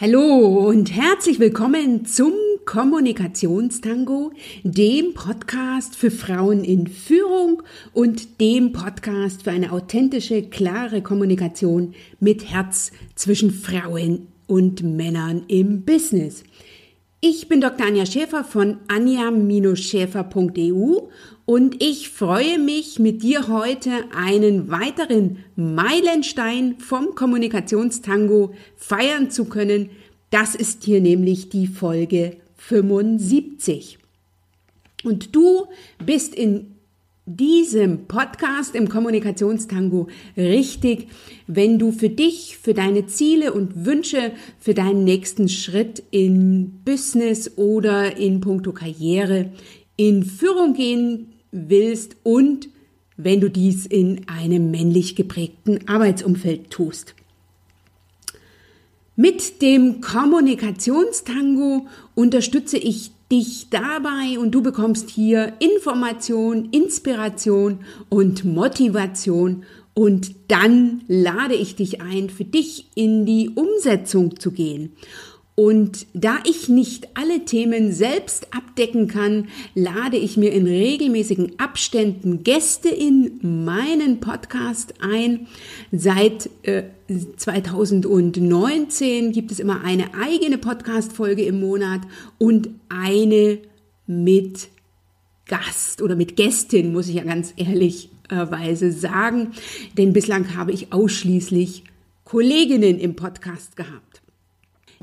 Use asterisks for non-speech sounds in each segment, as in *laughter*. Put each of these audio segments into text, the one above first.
Hallo und herzlich willkommen zum Kommunikationstango, dem Podcast für Frauen in Führung und dem Podcast für eine authentische, klare Kommunikation mit Herz zwischen Frauen und Männern im Business. Ich bin Dr. Anja Schäfer von anja-schäfer.eu und ich freue mich, mit dir heute einen weiteren Meilenstein vom Kommunikationstango feiern zu können. Das ist hier nämlich die Folge 75. Und du bist in diesem Podcast im Kommunikationstango richtig, wenn du für dich, für deine Ziele und Wünsche, für deinen nächsten Schritt in Business oder in puncto Karriere in Führung gehen willst und wenn du dies in einem männlich geprägten Arbeitsumfeld tust. Mit dem Kommunikationstango unterstütze ich dich dabei und du bekommst hier Information, Inspiration und Motivation und dann lade ich dich ein, für dich in die Umsetzung zu gehen. Und da ich nicht alle Themen selbst abdecken kann, lade ich mir in regelmäßigen Abständen Gäste in meinen Podcast ein. Seit äh, 2019 gibt es immer eine eigene Podcast-Folge im Monat und eine mit Gast oder mit Gästin, muss ich ja ganz ehrlichweise sagen. Denn bislang habe ich ausschließlich Kolleginnen im Podcast gehabt.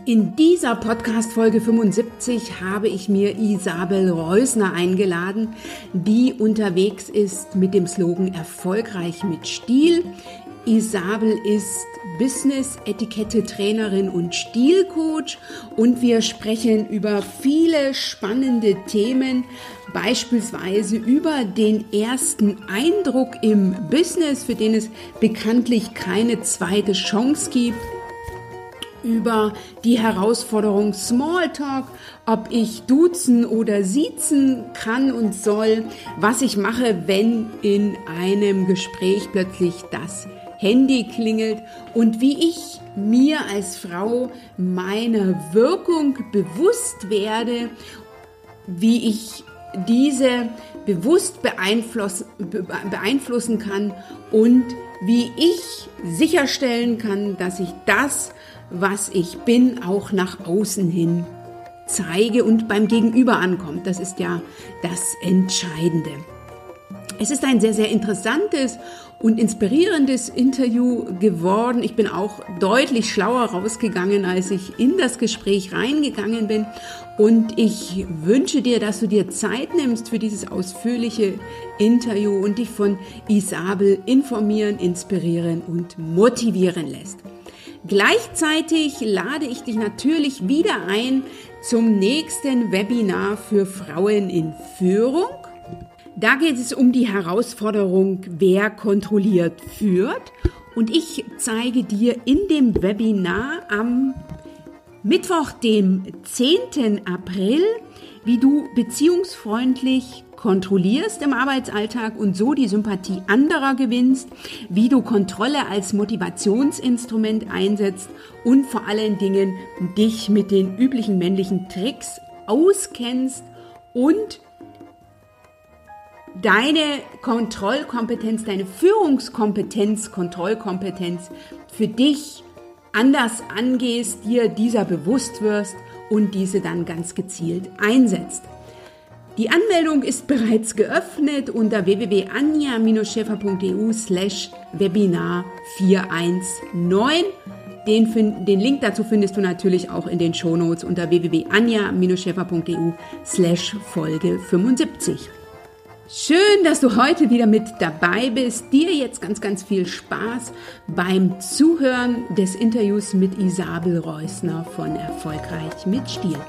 In dieser Podcast-Folge 75 habe ich mir Isabel Reusner eingeladen, die unterwegs ist mit dem Slogan Erfolgreich mit Stil. Isabel ist Business-Etikette-Trainerin und Stilcoach und wir sprechen über viele spannende Themen, beispielsweise über den ersten Eindruck im Business, für den es bekanntlich keine zweite Chance gibt über die Herausforderung Smalltalk, ob ich duzen oder siezen kann und soll, was ich mache, wenn in einem Gespräch plötzlich das Handy klingelt und wie ich mir als Frau meiner Wirkung bewusst werde, wie ich diese bewusst beeinflussen, beeinflussen kann und wie ich sicherstellen kann, dass ich das, was ich bin, auch nach außen hin zeige und beim Gegenüber ankommt. Das ist ja das Entscheidende. Es ist ein sehr, sehr interessantes und inspirierendes Interview geworden. Ich bin auch deutlich schlauer rausgegangen, als ich in das Gespräch reingegangen bin. Und ich wünsche dir, dass du dir Zeit nimmst für dieses ausführliche Interview und dich von Isabel informieren, inspirieren und motivieren lässt. Gleichzeitig lade ich dich natürlich wieder ein zum nächsten Webinar für Frauen in Führung. Da geht es um die Herausforderung, wer kontrolliert führt. Und ich zeige dir in dem Webinar am Mittwoch, dem 10. April, wie du beziehungsfreundlich kontrollierst im Arbeitsalltag und so die Sympathie anderer gewinnst, wie du Kontrolle als Motivationsinstrument einsetzt und vor allen Dingen dich mit den üblichen männlichen Tricks auskennst und deine Kontrollkompetenz, deine Führungskompetenz, Kontrollkompetenz für dich anders angehst, dir dieser bewusst wirst und diese dann ganz gezielt einsetzt. Die Anmeldung ist bereits geöffnet unter www.anja-schäfer.eu slash Webinar 419. Den, den, Link dazu findest du natürlich auch in den Shownotes unter www.anja-schäfer.eu slash Folge 75. Schön, dass du heute wieder mit dabei bist. Dir jetzt ganz, ganz viel Spaß beim Zuhören des Interviews mit Isabel Reusner von Erfolgreich mit Stil.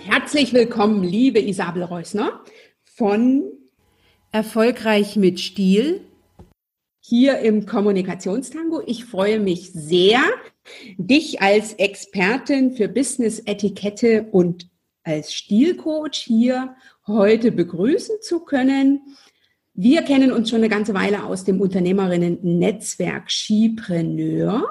Herzlich willkommen, liebe Isabel Reusner von Erfolgreich mit Stil hier im Kommunikationstango. Ich freue mich sehr, dich als Expertin für Business-Etikette und als Stilcoach hier heute begrüßen zu können. Wir kennen uns schon eine ganze Weile aus dem Unternehmerinnen-Netzwerk Skipreneur.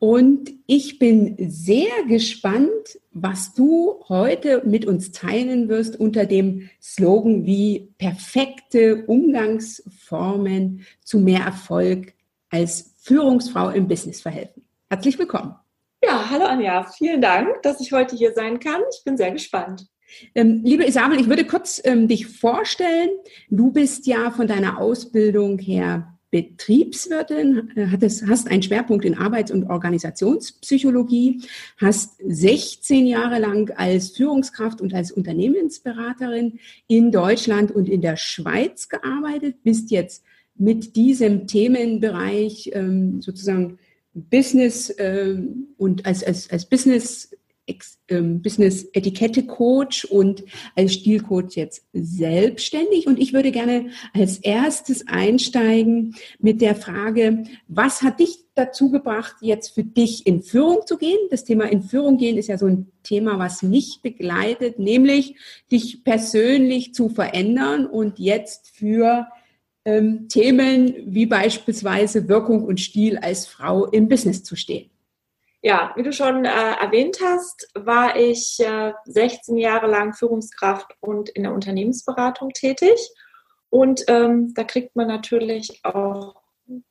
Und ich bin sehr gespannt, was du heute mit uns teilen wirst unter dem Slogan wie perfekte Umgangsformen zu mehr Erfolg als Führungsfrau im Business verhelfen. Herzlich willkommen. Ja, hallo Anja, vielen Dank, dass ich heute hier sein kann. Ich bin sehr gespannt. Ähm, liebe Isabel, ich würde kurz ähm, dich vorstellen. Du bist ja von deiner Ausbildung her Betriebswirtin, äh, hast einen Schwerpunkt in Arbeits- und Organisationspsychologie, hast 16 Jahre lang als Führungskraft und als Unternehmensberaterin in Deutschland und in der Schweiz gearbeitet, bist jetzt mit diesem Themenbereich ähm, sozusagen Business ähm, und als, als, als Business Business Etikette Coach und als Stilcoach jetzt selbstständig. Und ich würde gerne als erstes einsteigen mit der Frage, was hat dich dazu gebracht, jetzt für dich in Führung zu gehen? Das Thema in Führung gehen ist ja so ein Thema, was mich begleitet, nämlich dich persönlich zu verändern und jetzt für ähm, Themen wie beispielsweise Wirkung und Stil als Frau im Business zu stehen. Ja, wie du schon äh, erwähnt hast, war ich äh, 16 Jahre lang Führungskraft und in der Unternehmensberatung tätig. Und ähm, da kriegt man natürlich auch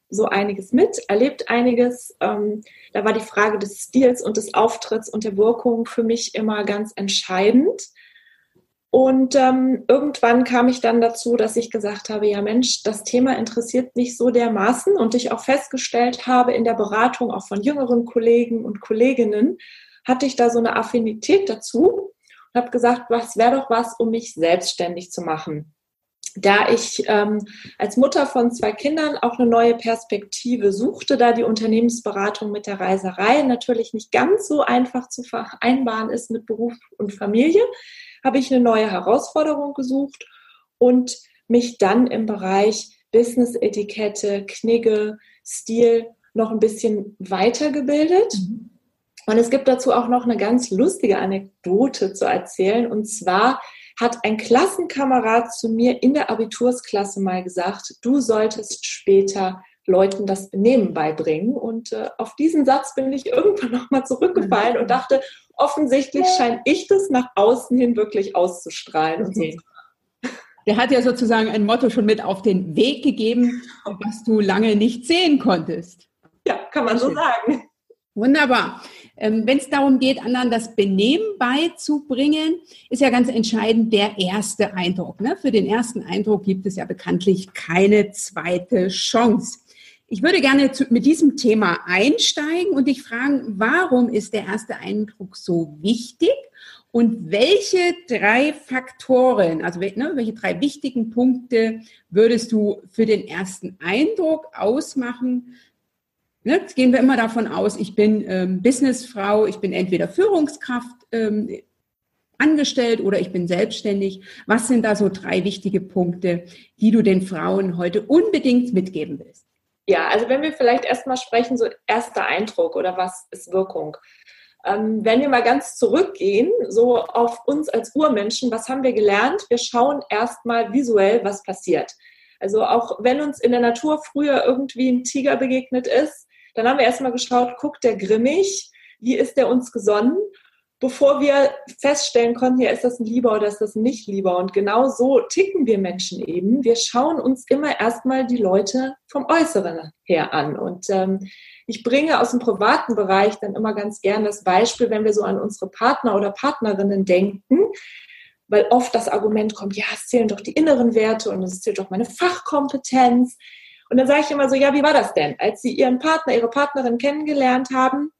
so einiges mit, erlebt einiges. Ähm, da war die Frage des Stils und des Auftritts und der Wirkung für mich immer ganz entscheidend. Und ähm, irgendwann kam ich dann dazu, dass ich gesagt habe, ja Mensch, das Thema interessiert mich so dermaßen und ich auch festgestellt habe in der Beratung auch von jüngeren Kollegen und Kolleginnen, hatte ich da so eine Affinität dazu und habe gesagt, was wäre doch was, um mich selbstständig zu machen. Da ich ähm, als Mutter von zwei Kindern auch eine neue Perspektive suchte, da die Unternehmensberatung mit der Reiserei natürlich nicht ganz so einfach zu vereinbaren ist mit Beruf und Familie, habe ich eine neue Herausforderung gesucht und mich dann im Bereich Business-Etikette, Knigge, Stil noch ein bisschen weitergebildet. Mhm. Und es gibt dazu auch noch eine ganz lustige Anekdote zu erzählen. Und zwar hat ein Klassenkamerad zu mir in der Abitursklasse mal gesagt, du solltest später Leuten das Benehmen beibringen. Und äh, auf diesen Satz bin ich irgendwann *laughs* nochmal zurückgefallen und dachte, offensichtlich scheine ich das nach außen hin wirklich auszustrahlen. Okay. Der hat ja sozusagen ein Motto schon mit auf den Weg gegeben, was du lange nicht sehen konntest. Ja, kann man so sagen. Wunderbar. Ähm, Wenn es darum geht, anderen das Benehmen beizubringen, ist ja ganz entscheidend der erste Eindruck. Ne? Für den ersten Eindruck gibt es ja bekanntlich keine zweite Chance. Ich würde gerne mit diesem Thema einsteigen und dich fragen, warum ist der erste Eindruck so wichtig und welche drei Faktoren, also ne, welche drei wichtigen Punkte würdest du für den ersten Eindruck ausmachen? Ne, jetzt gehen wir immer davon aus, ich bin ähm, Businessfrau, ich bin entweder Führungskraft ähm, angestellt oder ich bin selbstständig. Was sind da so drei wichtige Punkte, die du den Frauen heute unbedingt mitgeben willst? Ja, also wenn wir vielleicht erstmal sprechen, so erster Eindruck oder was ist Wirkung? Ähm, wenn wir mal ganz zurückgehen, so auf uns als Urmenschen, was haben wir gelernt? Wir schauen erstmal visuell, was passiert. Also auch wenn uns in der Natur früher irgendwie ein Tiger begegnet ist, dann haben wir erstmal geschaut, guckt der grimmig, wie ist der uns gesonnen? bevor wir feststellen konnten, ja, ist das ein Lieber oder ist das nicht Lieber. Und genau so ticken wir Menschen eben. Wir schauen uns immer erstmal die Leute vom Äußeren her an. Und ähm, ich bringe aus dem privaten Bereich dann immer ganz gern das Beispiel, wenn wir so an unsere Partner oder Partnerinnen denken, weil oft das Argument kommt, ja, es zählen doch die inneren Werte und es zählt doch meine Fachkompetenz. Und dann sage ich immer so, ja, wie war das denn, als Sie Ihren Partner, Ihre Partnerin kennengelernt haben?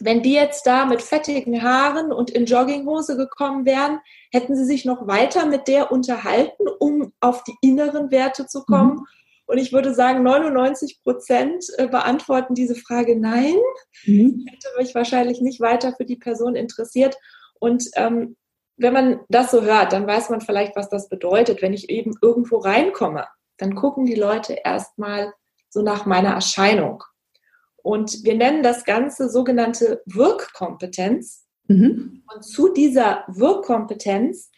wenn die jetzt da mit fettigen Haaren und in Jogginghose gekommen wären, hätten sie sich noch weiter mit der unterhalten, um auf die inneren Werte zu kommen. Mhm. Und ich würde sagen, 99 Prozent äh, beantworten diese Frage nein. Mhm. Hätte mich wahrscheinlich nicht weiter für die Person interessiert. Und ähm, wenn man das so hört, dann weiß man vielleicht, was das bedeutet. Wenn ich eben irgendwo reinkomme, dann gucken die Leute erstmal so nach meiner Erscheinung. Und wir nennen das Ganze sogenannte Wirkkompetenz. Mhm. Und zu dieser Wirkkompetenz,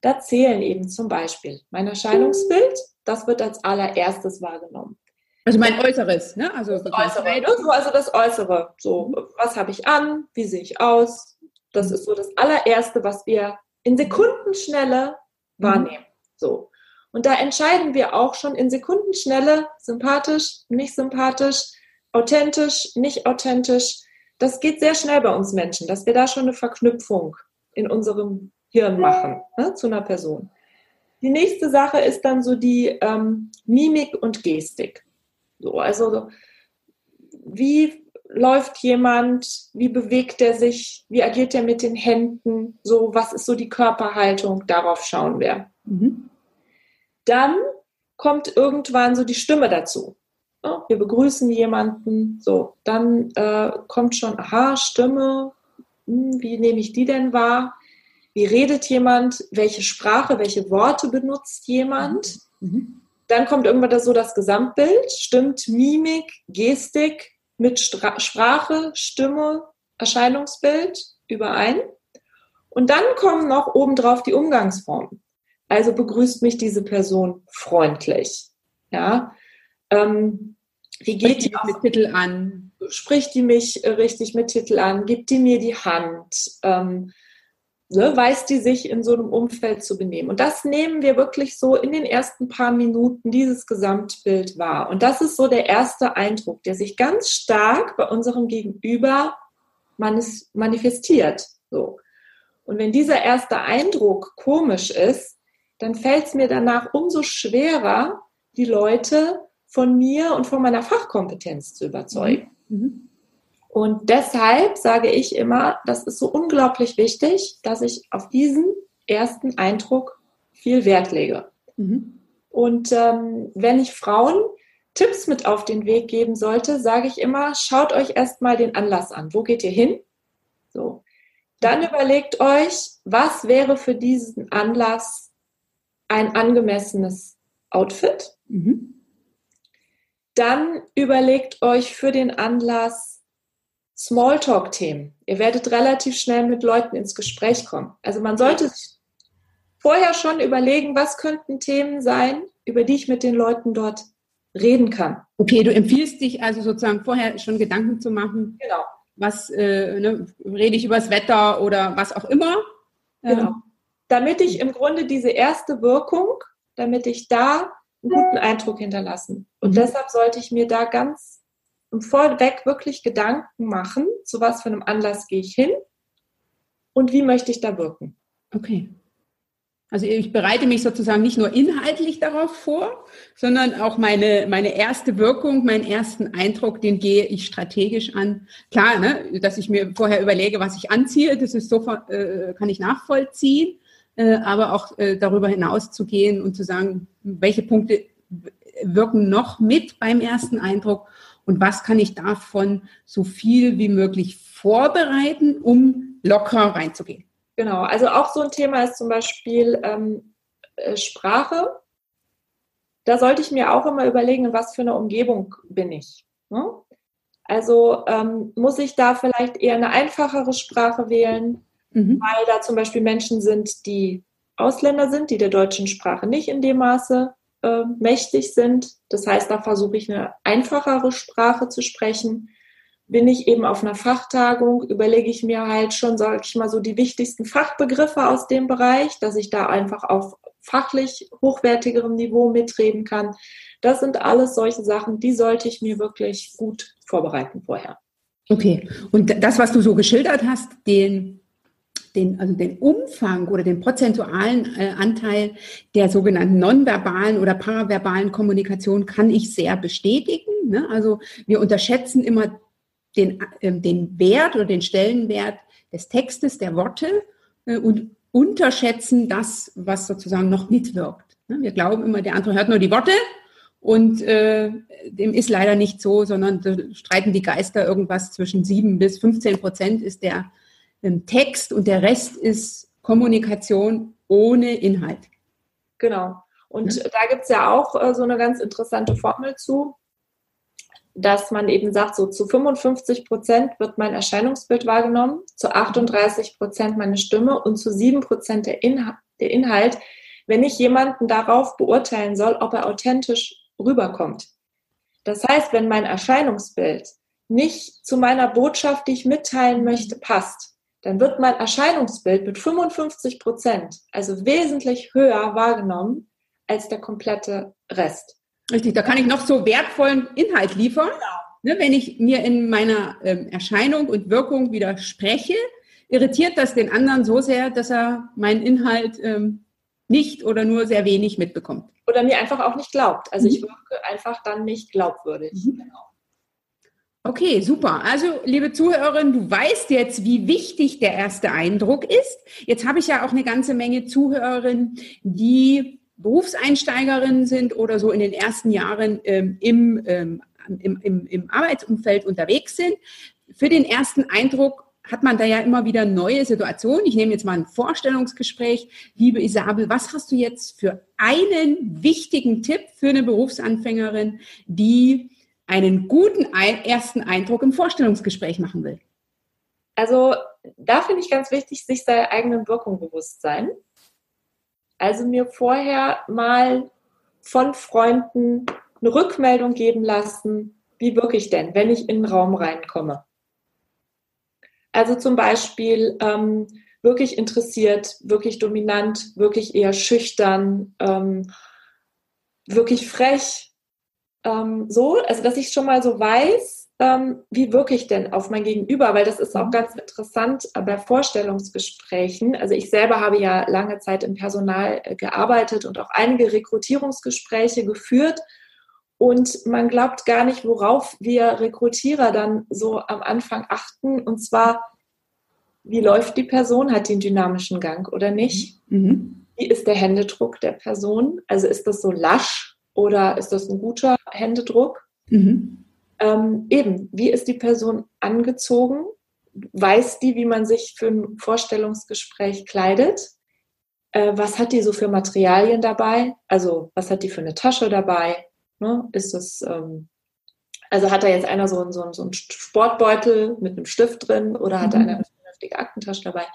da zählen eben zum Beispiel mein Erscheinungsbild, das wird als allererstes wahrgenommen. Also mein Äußeres, ne? Also das Äußere, ne? so, also das Äußere. So, was habe ich an? Wie sehe ich aus? Das ist so das allererste, was wir in Sekundenschnelle mhm. wahrnehmen. So. Und da entscheiden wir auch schon in Sekundenschnelle, sympathisch, nicht sympathisch, authentisch, nicht authentisch. Das geht sehr schnell bei uns Menschen, dass wir da schon eine Verknüpfung in unserem Hirn machen ne, zu einer Person. Die nächste Sache ist dann so die ähm, Mimik und Gestik. So, also wie läuft jemand, wie bewegt er sich, wie agiert er mit den Händen, so was ist so die Körperhaltung, darauf schauen wir. Mhm. Dann kommt irgendwann so die Stimme dazu. Wir begrüßen jemanden, so, dann äh, kommt schon, aha, Stimme, hm, wie nehme ich die denn wahr? Wie redet jemand? Welche Sprache, welche Worte benutzt jemand? Mhm. Dann kommt irgendwann so das Gesamtbild, stimmt Mimik, Gestik mit Stra Sprache, Stimme, Erscheinungsbild überein. Und dann kommen noch obendrauf die Umgangsformen. Also begrüßt mich diese Person freundlich. Ja. Ähm, wie geht die mit Titel an? Spricht die mich richtig mit Titel an? Gibt die mir die Hand? Ähm, ne, weiß die sich in so einem Umfeld zu benehmen? Und das nehmen wir wirklich so in den ersten paar Minuten dieses Gesamtbild wahr. Und das ist so der erste Eindruck, der sich ganz stark bei unserem Gegenüber manifestiert. So. Und wenn dieser erste Eindruck komisch ist, dann fällt es mir danach umso schwerer, die Leute von mir und von meiner Fachkompetenz zu überzeugen. Mhm. mhm. Und deshalb sage ich immer, das ist so unglaublich wichtig, dass ich auf diesen ersten Eindruck viel Wert lege. Mhm. Und ähm, wenn ich Frauen Tipps mit auf den Weg geben sollte, sage ich immer, schaut euch erstmal den Anlass an. Wo geht ihr hin? So. Dann überlegt euch, was wäre für diesen Anlass ein angemessenes Outfit. Mhm. Dann überlegt euch für den Anlass Smalltalk-Themen. Ihr werdet relativ schnell mit Leuten ins Gespräch kommen. Also man sollte sich vorher schon überlegen, was könnten Themen sein, über die ich mit den Leuten dort reden kann. Okay, du empfiehlst dich also sozusagen vorher schon Gedanken zu machen. Genau. Was äh, ne, rede ich über das Wetter oder was auch immer? Genau. Damit ich im Grunde diese erste Wirkung, damit ich da einen guten Eindruck hinterlassen. Und mhm. deshalb sollte ich mir da ganz vorweg wirklich Gedanken machen, zu was für einem Anlass gehe ich hin und wie möchte ich da wirken. Okay. Also ich bereite mich sozusagen nicht nur inhaltlich darauf vor, sondern auch meine, meine erste Wirkung, meinen ersten Eindruck, den gehe ich strategisch an. Klar, ne, dass ich mir vorher überlege, was ich anziehe, das ist so, äh, kann ich nachvollziehen äh, aber auch äh, darüber hinaus zu gehen und zu sagen, welche Punkte wirken noch mit beim ersten Eindruck und was kann ich davon so viel wie möglich vorbereiten, um locker reinzugehen. Genau, also auch so ein Thema ist zum Beispiel ähm, äh, Sprache. Da sollte ich mir auch immer überlegen, in was für eine Umgebung bin ich. Ne? Also ähm, muss ich da vielleicht eher eine einfachere Sprache wählen? Mhm. weil da zum Beispiel Menschen sind, die Ausländer sind, die der deutschen Sprache nicht in dem Maße äh, mächtig sind. Das heißt, da versuche ich eine einfachere Sprache zu sprechen. Bin ich eben auf einer Fachtagung, überlege ich mir halt schon, sage ich mal, so die wichtigsten Fachbegriffe aus dem Bereich, dass ich da einfach auf fachlich hochwertigerem Niveau mitreden kann. Das sind alles solche Sachen, die sollte ich mir wirklich gut vorbereiten vorher. Okay, und das, was du so geschildert hast, den den, also den Umfang oder den prozentualen äh, Anteil der sogenannten nonverbalen oder paraverbalen Kommunikation kann ich sehr bestätigen. Ne? Also wir unterschätzen immer den, äh, den Wert oder den Stellenwert des Textes, der Worte äh, und unterschätzen das, was sozusagen noch mitwirkt. Ne? Wir glauben immer, der andere hört nur die Worte und äh, dem ist leider nicht so, sondern streiten die Geister irgendwas zwischen sieben bis 15 Prozent ist der Text und der Rest ist Kommunikation ohne Inhalt. Genau. Und ja. da gibt es ja auch äh, so eine ganz interessante Formel zu. dass man eben sagt, so zu 55 Prozent wird mein Erscheinungsbild wahrgenommen, zu 38 Prozent meine Stimme und zu 7 Prozent der, Inhalt, der Inhalt, wenn ich jemanden darauf beurteilen soll, ob er authentisch rüberkommt. Das heißt, wenn mein Erscheinungsbild nicht zu meiner Botschaft, die ich mitteilen möchte, passt, dann wird mein Erscheinungsbild mit 55 Prozent, also wesentlich höher wahrgenommen als der komplette Rest. Richtig, da kann ich noch so wertvollen Inhalt liefern. Genau. Ne, wenn ich mir in meiner ähm, Erscheinung und Wirkung widerspreche, irritiert das den anderen so sehr, dass er meinen Inhalt ähm, nicht oder nur sehr wenig mitbekommt. Oder mir einfach auch nicht glaubt. Also mhm. ich wirke einfach dann nicht glaubwürdig. Mhm. Genau. Okay, super. Also, liebe Zuhörerin, du weißt jetzt, wie wichtig der erste Eindruck ist. Jetzt habe ich ja auch eine ganze Menge Zuhörerinnen, die Berufseinsteigerinnen sind oder so in den ersten Jahren ähm, im, ähm, im, im, im Arbeitsumfeld unterwegs sind. Für den ersten Eindruck hat man da ja immer wieder neue Situationen. Ich nehme jetzt mal ein Vorstellungsgespräch. Liebe Isabel, was hast du jetzt für einen wichtigen Tipp für eine Berufsanfängerin, die einen guten ersten Eindruck im Vorstellungsgespräch machen will? Also da finde ich ganz wichtig, sich seiner eigenen Wirkung bewusst sein. Also mir vorher mal von Freunden eine Rückmeldung geben lassen, wie wirke ich denn, wenn ich in den Raum reinkomme. Also zum Beispiel ähm, wirklich interessiert, wirklich dominant, wirklich eher schüchtern, ähm, wirklich frech. Ähm, so, also dass ich schon mal so weiß, ähm, wie wirke ich denn auf mein Gegenüber? Weil das ist auch mhm. ganz interessant bei Vorstellungsgesprächen. Also ich selber habe ja lange Zeit im Personal äh, gearbeitet und auch einige Rekrutierungsgespräche geführt. Und man glaubt gar nicht, worauf wir Rekrutierer dann so am Anfang achten. Und zwar, wie läuft die Person? Hat die einen dynamischen Gang oder nicht? Mhm. Wie ist der Händedruck der Person? Also ist das so lasch oder ist das ein guter Händedruck? Mhm. Ähm, eben, wie ist die Person angezogen? Weiß die, wie man sich für ein Vorstellungsgespräch kleidet? Äh, was hat die so für Materialien dabei? Also, was hat die für eine Tasche dabei? Ne? Ist das, ähm, also hat da jetzt einer so, so, so einen Sportbeutel mit einem Stift drin oder hat mhm. einer eine vernünftige Aktentasche dabei?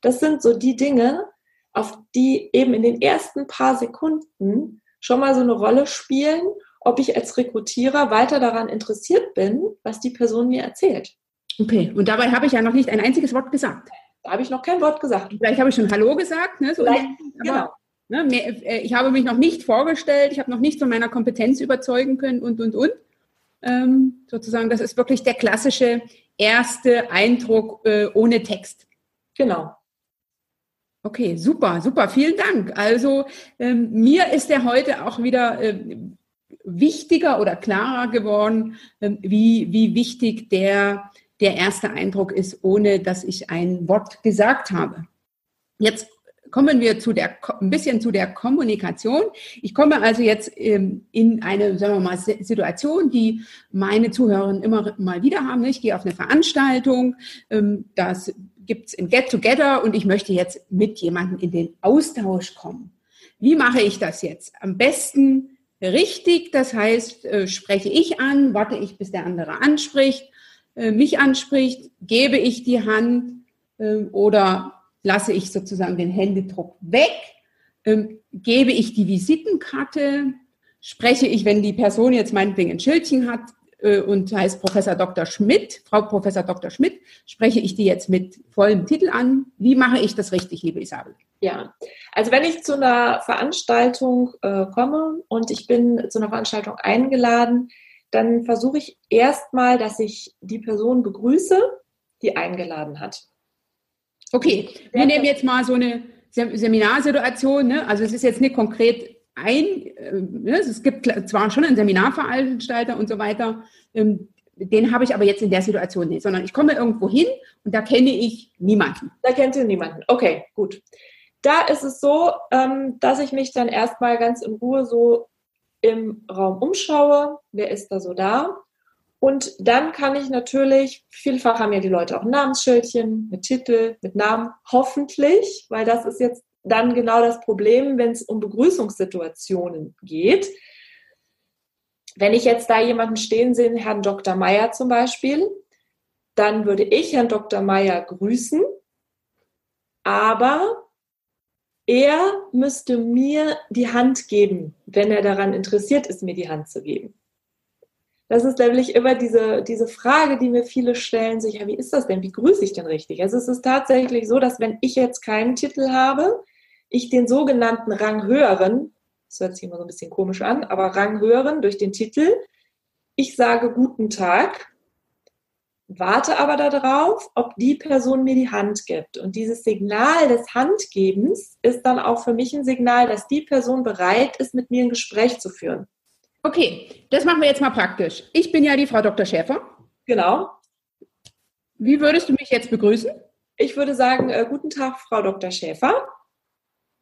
Das sind so die Dinge, auf die eben in den ersten paar Sekunden schon mal so eine Rolle spielen ob ich als Rekrutierer weiter daran interessiert bin, was die Person mir erzählt. Okay, und dabei habe ich ja noch nicht ein einziges Wort gesagt. Da habe ich noch kein Wort gesagt. Vielleicht habe ich schon Hallo gesagt. Ne, so aber, genau. Ne, mehr, äh, ich habe mich noch nicht vorgestellt, ich habe noch nicht von meiner Kompetenz überzeugen können und, und, und. Ähm, sozusagen, das ist wirklich der klassische erste Eindruck äh, ohne Text. Genau. Okay, super, super, vielen Dank. Also ähm, mir ist der heute auch wieder äh, wichtiger oder klarer geworden, ähm, wie, wie wichtig der, der erste Eindruck ist, ohne dass ich ein Wort gesagt habe. Jetzt kommen wir zu der, ein bisschen zu der Kommunikation. Ich komme also jetzt ähm, in eine, sagen wir mal, Situation, die meine Zuhörerinnen immer mal wieder haben. Ich gehe auf eine Veranstaltung, ähm, das gibt es ein Get-Together und ich möchte jetzt mit jemandem in den Austausch kommen. Wie mache ich das jetzt? Am besten richtig. Das heißt, äh, spreche ich an, warte ich, bis der andere anspricht, äh, mich anspricht, gebe ich die Hand äh, oder lasse ich sozusagen den Händedruck weg, ähm, gebe ich die Visitenkarte, spreche ich, wenn die Person jetzt meinetwegen ein Schildchen hat, und heißt Professor Dr. Schmidt, Frau Professor Dr. Schmidt, spreche ich die jetzt mit vollem Titel an. Wie mache ich das richtig, liebe Isabel? Ja, also wenn ich zu einer Veranstaltung äh, komme und ich bin zu einer Veranstaltung eingeladen, dann versuche ich erstmal, dass ich die Person begrüße, die eingeladen hat. Okay, wir nehmen jetzt mal so eine Seminarsituation. Ne? Also es ist jetzt nicht konkret ein, äh, ne, es gibt zwar schon einen Seminarveranstalter und so weiter, ähm, den habe ich aber jetzt in der Situation nicht, sondern ich komme irgendwo hin und da kenne ich niemanden. Da kennt ihr niemanden. Okay, gut. Da ist es so, ähm, dass ich mich dann erstmal ganz in Ruhe so im Raum umschaue. Wer ist da so da? Und dann kann ich natürlich, vielfach haben ja die Leute auch Namensschildchen mit Titel, mit Namen, hoffentlich, weil das ist jetzt dann genau das Problem, wenn es um Begrüßungssituationen geht. wenn ich jetzt da jemanden stehen sehe, Herrn Dr. Meyer zum Beispiel, dann würde ich Herrn Dr. Meyer grüßen, aber er müsste mir die Hand geben, wenn er daran interessiert ist, mir die Hand zu geben. Das ist nämlich immer diese, diese Frage, die mir viele stellen, sich, ja, wie ist das denn? Wie grüße ich denn richtig? Also es ist tatsächlich so, dass wenn ich jetzt keinen Titel habe, ich den sogenannten Ranghöheren, das hört sich immer so ein bisschen komisch an, aber Ranghöheren durch den Titel, ich sage guten Tag warte aber darauf, ob die Person mir die Hand gibt. Und dieses Signal des Handgebens ist dann auch für mich ein Signal, dass die Person bereit ist, mit mir ein Gespräch zu führen. Okay, das machen wir jetzt mal praktisch. Ich bin ja die Frau Dr. Schäfer. Genau. Wie würdest du mich jetzt begrüßen? Ich würde sagen, äh, guten Tag, Frau Dr. Schäfer.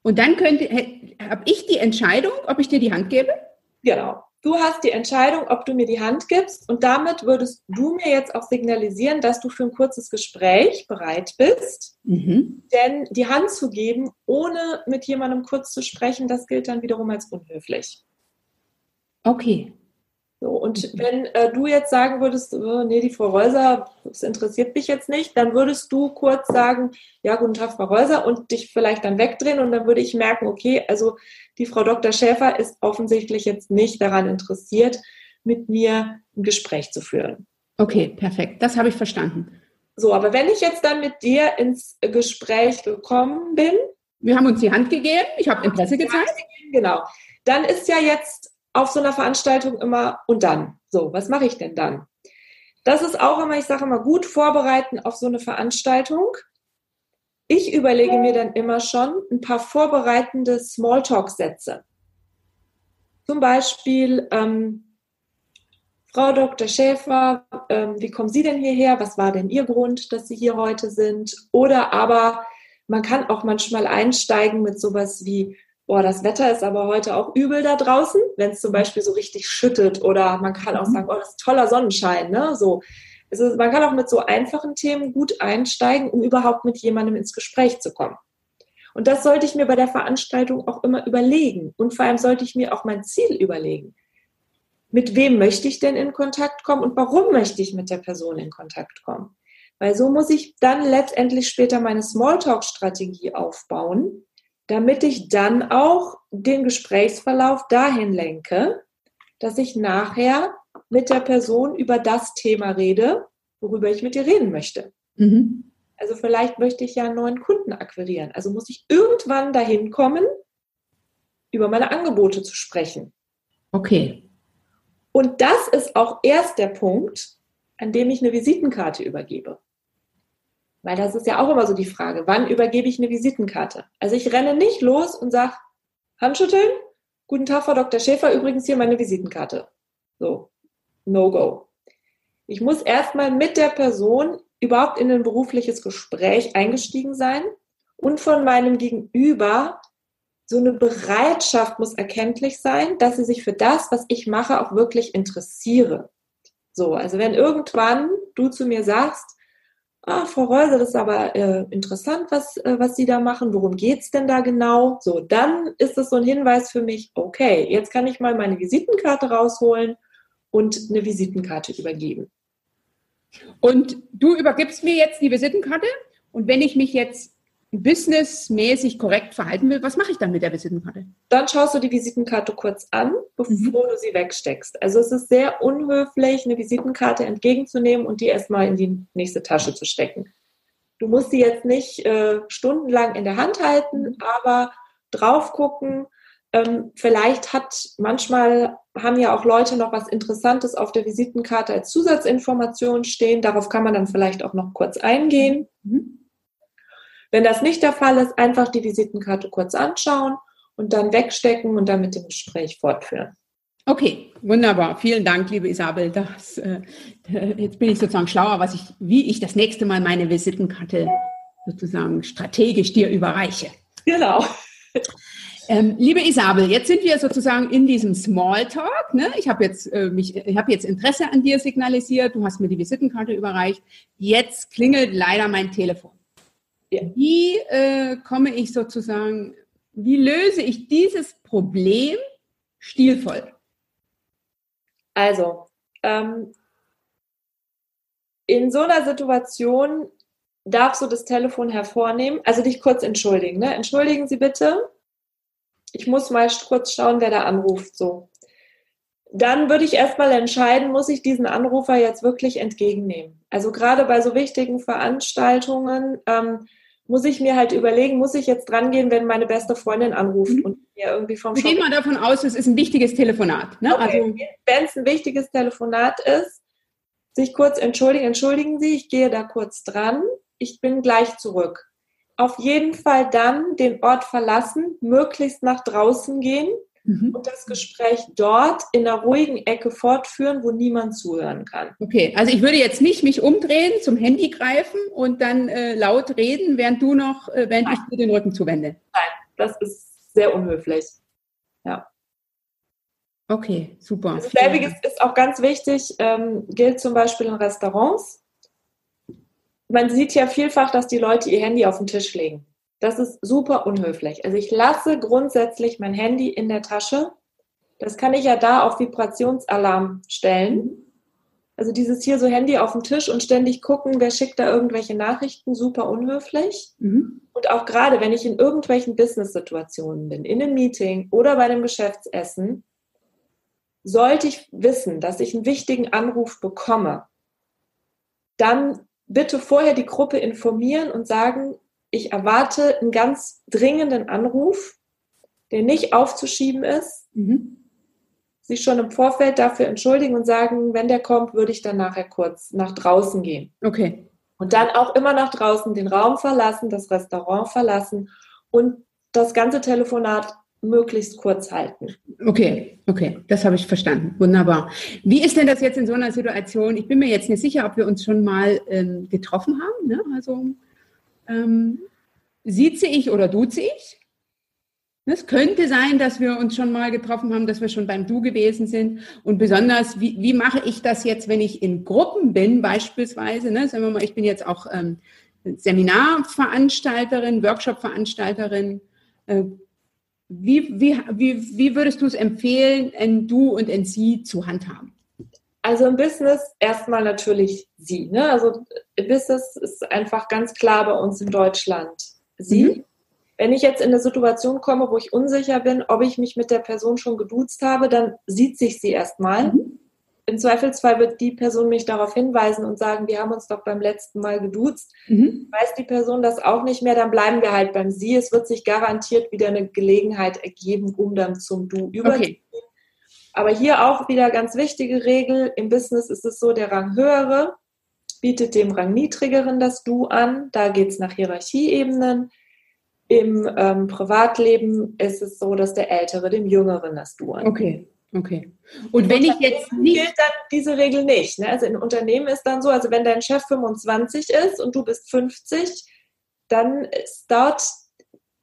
Und dann könnte, habe ich die Entscheidung, ob ich dir die Hand gebe? Genau. Du hast die Entscheidung, ob du mir die Hand gibst und damit würdest du mir jetzt auch signalisieren, dass du für ein kurzes Gespräch bereit bist. Mhm. Denn die Hand zu geben, ohne mit jemandem kurz zu sprechen, das gilt dann wiederum als unhöflich. Okay. So, und wenn äh, du jetzt sagen würdest, oh, nee, die Frau Reuser, das interessiert mich jetzt nicht, dann würdest du kurz sagen, ja, guten Tag, Frau Reuser, und dich vielleicht dann wegdrehen und dann würde ich merken, okay, also die Frau Dr. Schäfer ist offensichtlich jetzt nicht daran interessiert, mit mir ein Gespräch zu führen. Okay, perfekt. Das habe ich verstanden. So, aber wenn ich jetzt dann mit dir ins Gespräch gekommen bin. Wir haben uns die Hand gegeben, ich habe Interesse gezeigt. Genau. Dann ist ja jetzt auf so einer Veranstaltung immer und dann. So, was mache ich denn dann? Das ist auch immer, ich sage immer, gut vorbereiten auf so eine Veranstaltung. Ich überlege mir dann immer schon ein paar vorbereitende Smalltalk-Sätze. Zum Beispiel, ähm, Frau Dr. Schäfer, ähm, wie kommen Sie denn hierher? Was war denn Ihr Grund, dass Sie hier heute sind? Oder aber man kann auch manchmal einsteigen mit sowas wie, boah, das Wetter ist aber heute auch übel da draußen, wenn es zum Beispiel so richtig schüttet oder man kann auch mhm. sagen, oh, das ist toller Sonnenschein, ne? So. Also man kann auch mit so einfachen Themen gut einsteigen, um überhaupt mit jemandem ins Gespräch zu kommen. Und das sollte ich mir bei der Veranstaltung auch immer überlegen. Und vor allem sollte ich mir auch mein Ziel überlegen. Mit wem möchte ich denn in Kontakt kommen und warum möchte ich mit der Person in Kontakt kommen? Weil so muss ich dann letztendlich später meine Smalltalk-Strategie aufbauen, damit ich dann auch den Gesprächsverlauf dahin lenke, dass ich nachher mit der Person über das Thema rede, worüber ich mit dir reden möchte. Mhm. Also vielleicht möchte ich ja einen neuen Kunden akquirieren. Also muss ich irgendwann dahin kommen, über meine Angebote zu sprechen. Okay. Und das ist auch erst der Punkt, an dem ich eine Visitenkarte übergebe. Weil das ist ja auch immer so die Frage, wann übergebe ich eine Visitenkarte? Also ich renne nicht los und sage, Handschütteln, guten Tag, Frau Dr. Schäfer, übrigens hier meine Visitenkarte. So, no go. Ich muss erstmal mit der Person überhaupt in ein berufliches Gespräch eingestiegen sein und von meinem Gegenüber so eine Bereitschaft muss erkenntlich sein, dass sie sich für das, was ich mache, auch wirklich interessiere. So, also wenn irgendwann du zu mir sagst, ah, Frau Reuser, das ist aber äh, interessant, was, äh, was Sie da machen, worum geht es denn da genau? So, dann ist das so ein Hinweis für mich, okay, jetzt kann ich mal meine Visitenkarte rausholen und eine Visitenkarte übergeben. Und du übergibst mir jetzt die Visitenkarte und wenn ich mich jetzt businessmäßig korrekt verhalten will, was mache ich dann mit der Visitenkarte? Dann schaust du die Visitenkarte kurz an, bevor mhm. du sie wegsteckst. Also es ist sehr unhöflich, eine Visitenkarte entgegenzunehmen und die erstmal in die nächste Tasche zu stecken. Du musst sie jetzt nicht äh, stundenlang in der Hand halten, mhm. aber drauf gucken. Ähm, vielleicht hat manchmal haben ja auch Leute noch was Interessantes auf der Visitenkarte als Zusatzinformation stehen. Darauf kann man dann vielleicht auch noch kurz eingehen. Mhm. Wenn das nicht der Fall ist, einfach die Visitenkarte kurz anschauen und dann wegstecken und dann mit dem Gespräch fortführen. Okay, wunderbar. Vielen Dank, liebe Isabel. Das, äh, jetzt bin ich sozusagen schlauer, was ich, wie ich das nächste Mal meine Visitenkarte sozusagen strategisch dir überreiche. Genau. Ähm, liebe Isabel, jetzt sind wir sozusagen in diesem Smalltalk. Ne? Ich habe jetzt, äh, mich, ich hab jetzt Interesse an dir signalisiert. Du hast mir die Visitenkarte überreicht. Jetzt klingelt leider mein Telefon. Wie äh, komme ich sozusagen, wie löse ich dieses Problem stilvoll? Also, ähm, in so einer Situation darfst du das Telefon hervornehmen, also dich kurz entschuldigen. Ne? Entschuldigen Sie bitte. Ich muss mal kurz schauen, wer da anruft. So. Dann würde ich erstmal entscheiden, muss ich diesen Anrufer jetzt wirklich entgegennehmen. Also gerade bei so wichtigen Veranstaltungen ähm, muss ich mir halt überlegen, muss ich jetzt dran gehen, wenn meine beste Freundin anruft mhm. und mir irgendwie vom Wir gehen mal davon aus, es ist ein wichtiges Telefonat. Ne? Okay. Also, wenn es ein wichtiges Telefonat ist, sich kurz entschuldigen, entschuldigen Sie, ich gehe da kurz dran, ich bin gleich zurück. Auf jeden Fall dann den Ort verlassen, möglichst nach draußen gehen mhm. und das Gespräch dort in einer ruhigen Ecke fortführen, wo niemand zuhören kann. Okay, also ich würde jetzt nicht mich umdrehen, zum Handy greifen und dann äh, laut reden, während du noch, äh, während Nein. ich dir den Rücken zuwende. Nein, das ist sehr unhöflich. Ja. Okay, super. Also selbiges ist auch ganz wichtig, ähm, gilt zum Beispiel in Restaurants. Man sieht ja vielfach, dass die Leute ihr Handy auf den Tisch legen. Das ist super unhöflich. Also ich lasse grundsätzlich mein Handy in der Tasche. Das kann ich ja da auf Vibrationsalarm stellen. Also dieses hier so Handy auf dem Tisch und ständig gucken, wer schickt da irgendwelche Nachrichten, super unhöflich. Mhm. Und auch gerade, wenn ich in irgendwelchen Business-Situationen bin, in einem Meeting oder bei einem Geschäftsessen, sollte ich wissen, dass ich einen wichtigen Anruf bekomme, dann bitte vorher die Gruppe informieren und sagen, ich erwarte einen ganz dringenden Anruf, der nicht aufzuschieben ist. Mhm. Sich schon im Vorfeld dafür entschuldigen und sagen, wenn der kommt, würde ich dann nachher kurz nach draußen gehen. Okay. Und dann auch immer nach draußen den Raum verlassen, das Restaurant verlassen und das ganze Telefonat möglichst kurz halten. Okay, okay, das habe ich verstanden. Wunderbar. Wie ist denn das jetzt in so einer Situation? Ich bin mir jetzt nicht sicher, ob wir uns schon mal ähm, getroffen haben. Ne? Also ähm, sieze ich oder duze ich? Es könnte sein, dass wir uns schon mal getroffen haben, dass wir schon beim Du gewesen sind. Und besonders, wie, wie mache ich das jetzt, wenn ich in Gruppen bin, beispielsweise? Ne? Sagen wir mal, ich bin jetzt auch ähm, Seminarveranstalterin, Workshopveranstalterin. Äh, wie, wie, wie, wie würdest du es empfehlen, ein Du und ein Sie zu handhaben? Also im Business erstmal natürlich Sie. Ne? Also Business ist einfach ganz klar bei uns in Deutschland Sie. Mhm. Wenn ich jetzt in eine Situation komme, wo ich unsicher bin, ob ich mich mit der Person schon geduzt habe, dann sieht sich sie erstmal. Mhm. Im Zweifelsfall wird die Person mich darauf hinweisen und sagen, wir haben uns doch beim letzten Mal geduzt. Mhm. Weiß die Person das auch nicht mehr, dann bleiben wir halt beim Sie. Es wird sich garantiert wieder eine Gelegenheit ergeben, um dann zum Du überzugehen. Okay. Aber hier auch wieder ganz wichtige Regel. Im Business ist es so, der Rang höhere bietet dem Rang niedrigeren das Du an. Da geht es nach Hierarchieebenen. Im ähm, Privatleben ist es so, dass der Ältere dem Jüngeren das Du an. Okay. Okay. Und wenn ich jetzt nicht. gilt dann diese Regel nicht. Ne? Also in Unternehmen ist dann so, also wenn dein Chef 25 ist und du bist 50, dann ist dort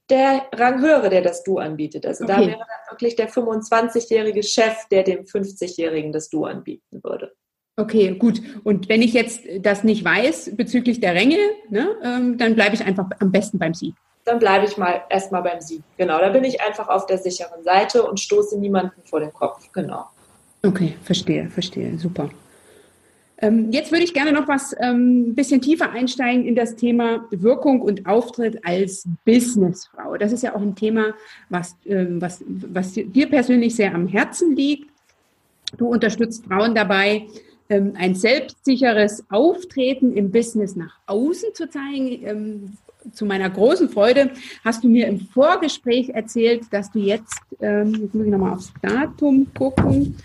der Rang höhere, der das Du anbietet. Also okay. da wäre dann wirklich der 25-jährige Chef, der dem 50-jährigen das Du anbieten würde. Okay, gut. Und wenn ich jetzt das nicht weiß bezüglich der Ränge, ne, ähm, dann bleibe ich einfach am besten beim Sie. Dann bleibe ich mal erstmal beim Sie. Genau, da bin ich einfach auf der sicheren Seite und stoße niemanden vor den Kopf. Genau. Okay, verstehe, verstehe. Super. Ähm, jetzt würde ich gerne noch was ein ähm, bisschen tiefer einsteigen in das Thema Wirkung und Auftritt als Businessfrau. Das ist ja auch ein Thema, was, ähm, was, was dir persönlich sehr am Herzen liegt. Du unterstützt Frauen dabei, ein selbstsicheres Auftreten im Business nach außen zu zeigen. Zu meiner großen Freude hast du mir im Vorgespräch erzählt, dass du jetzt, jetzt muss ich nochmal aufs Datum gucken,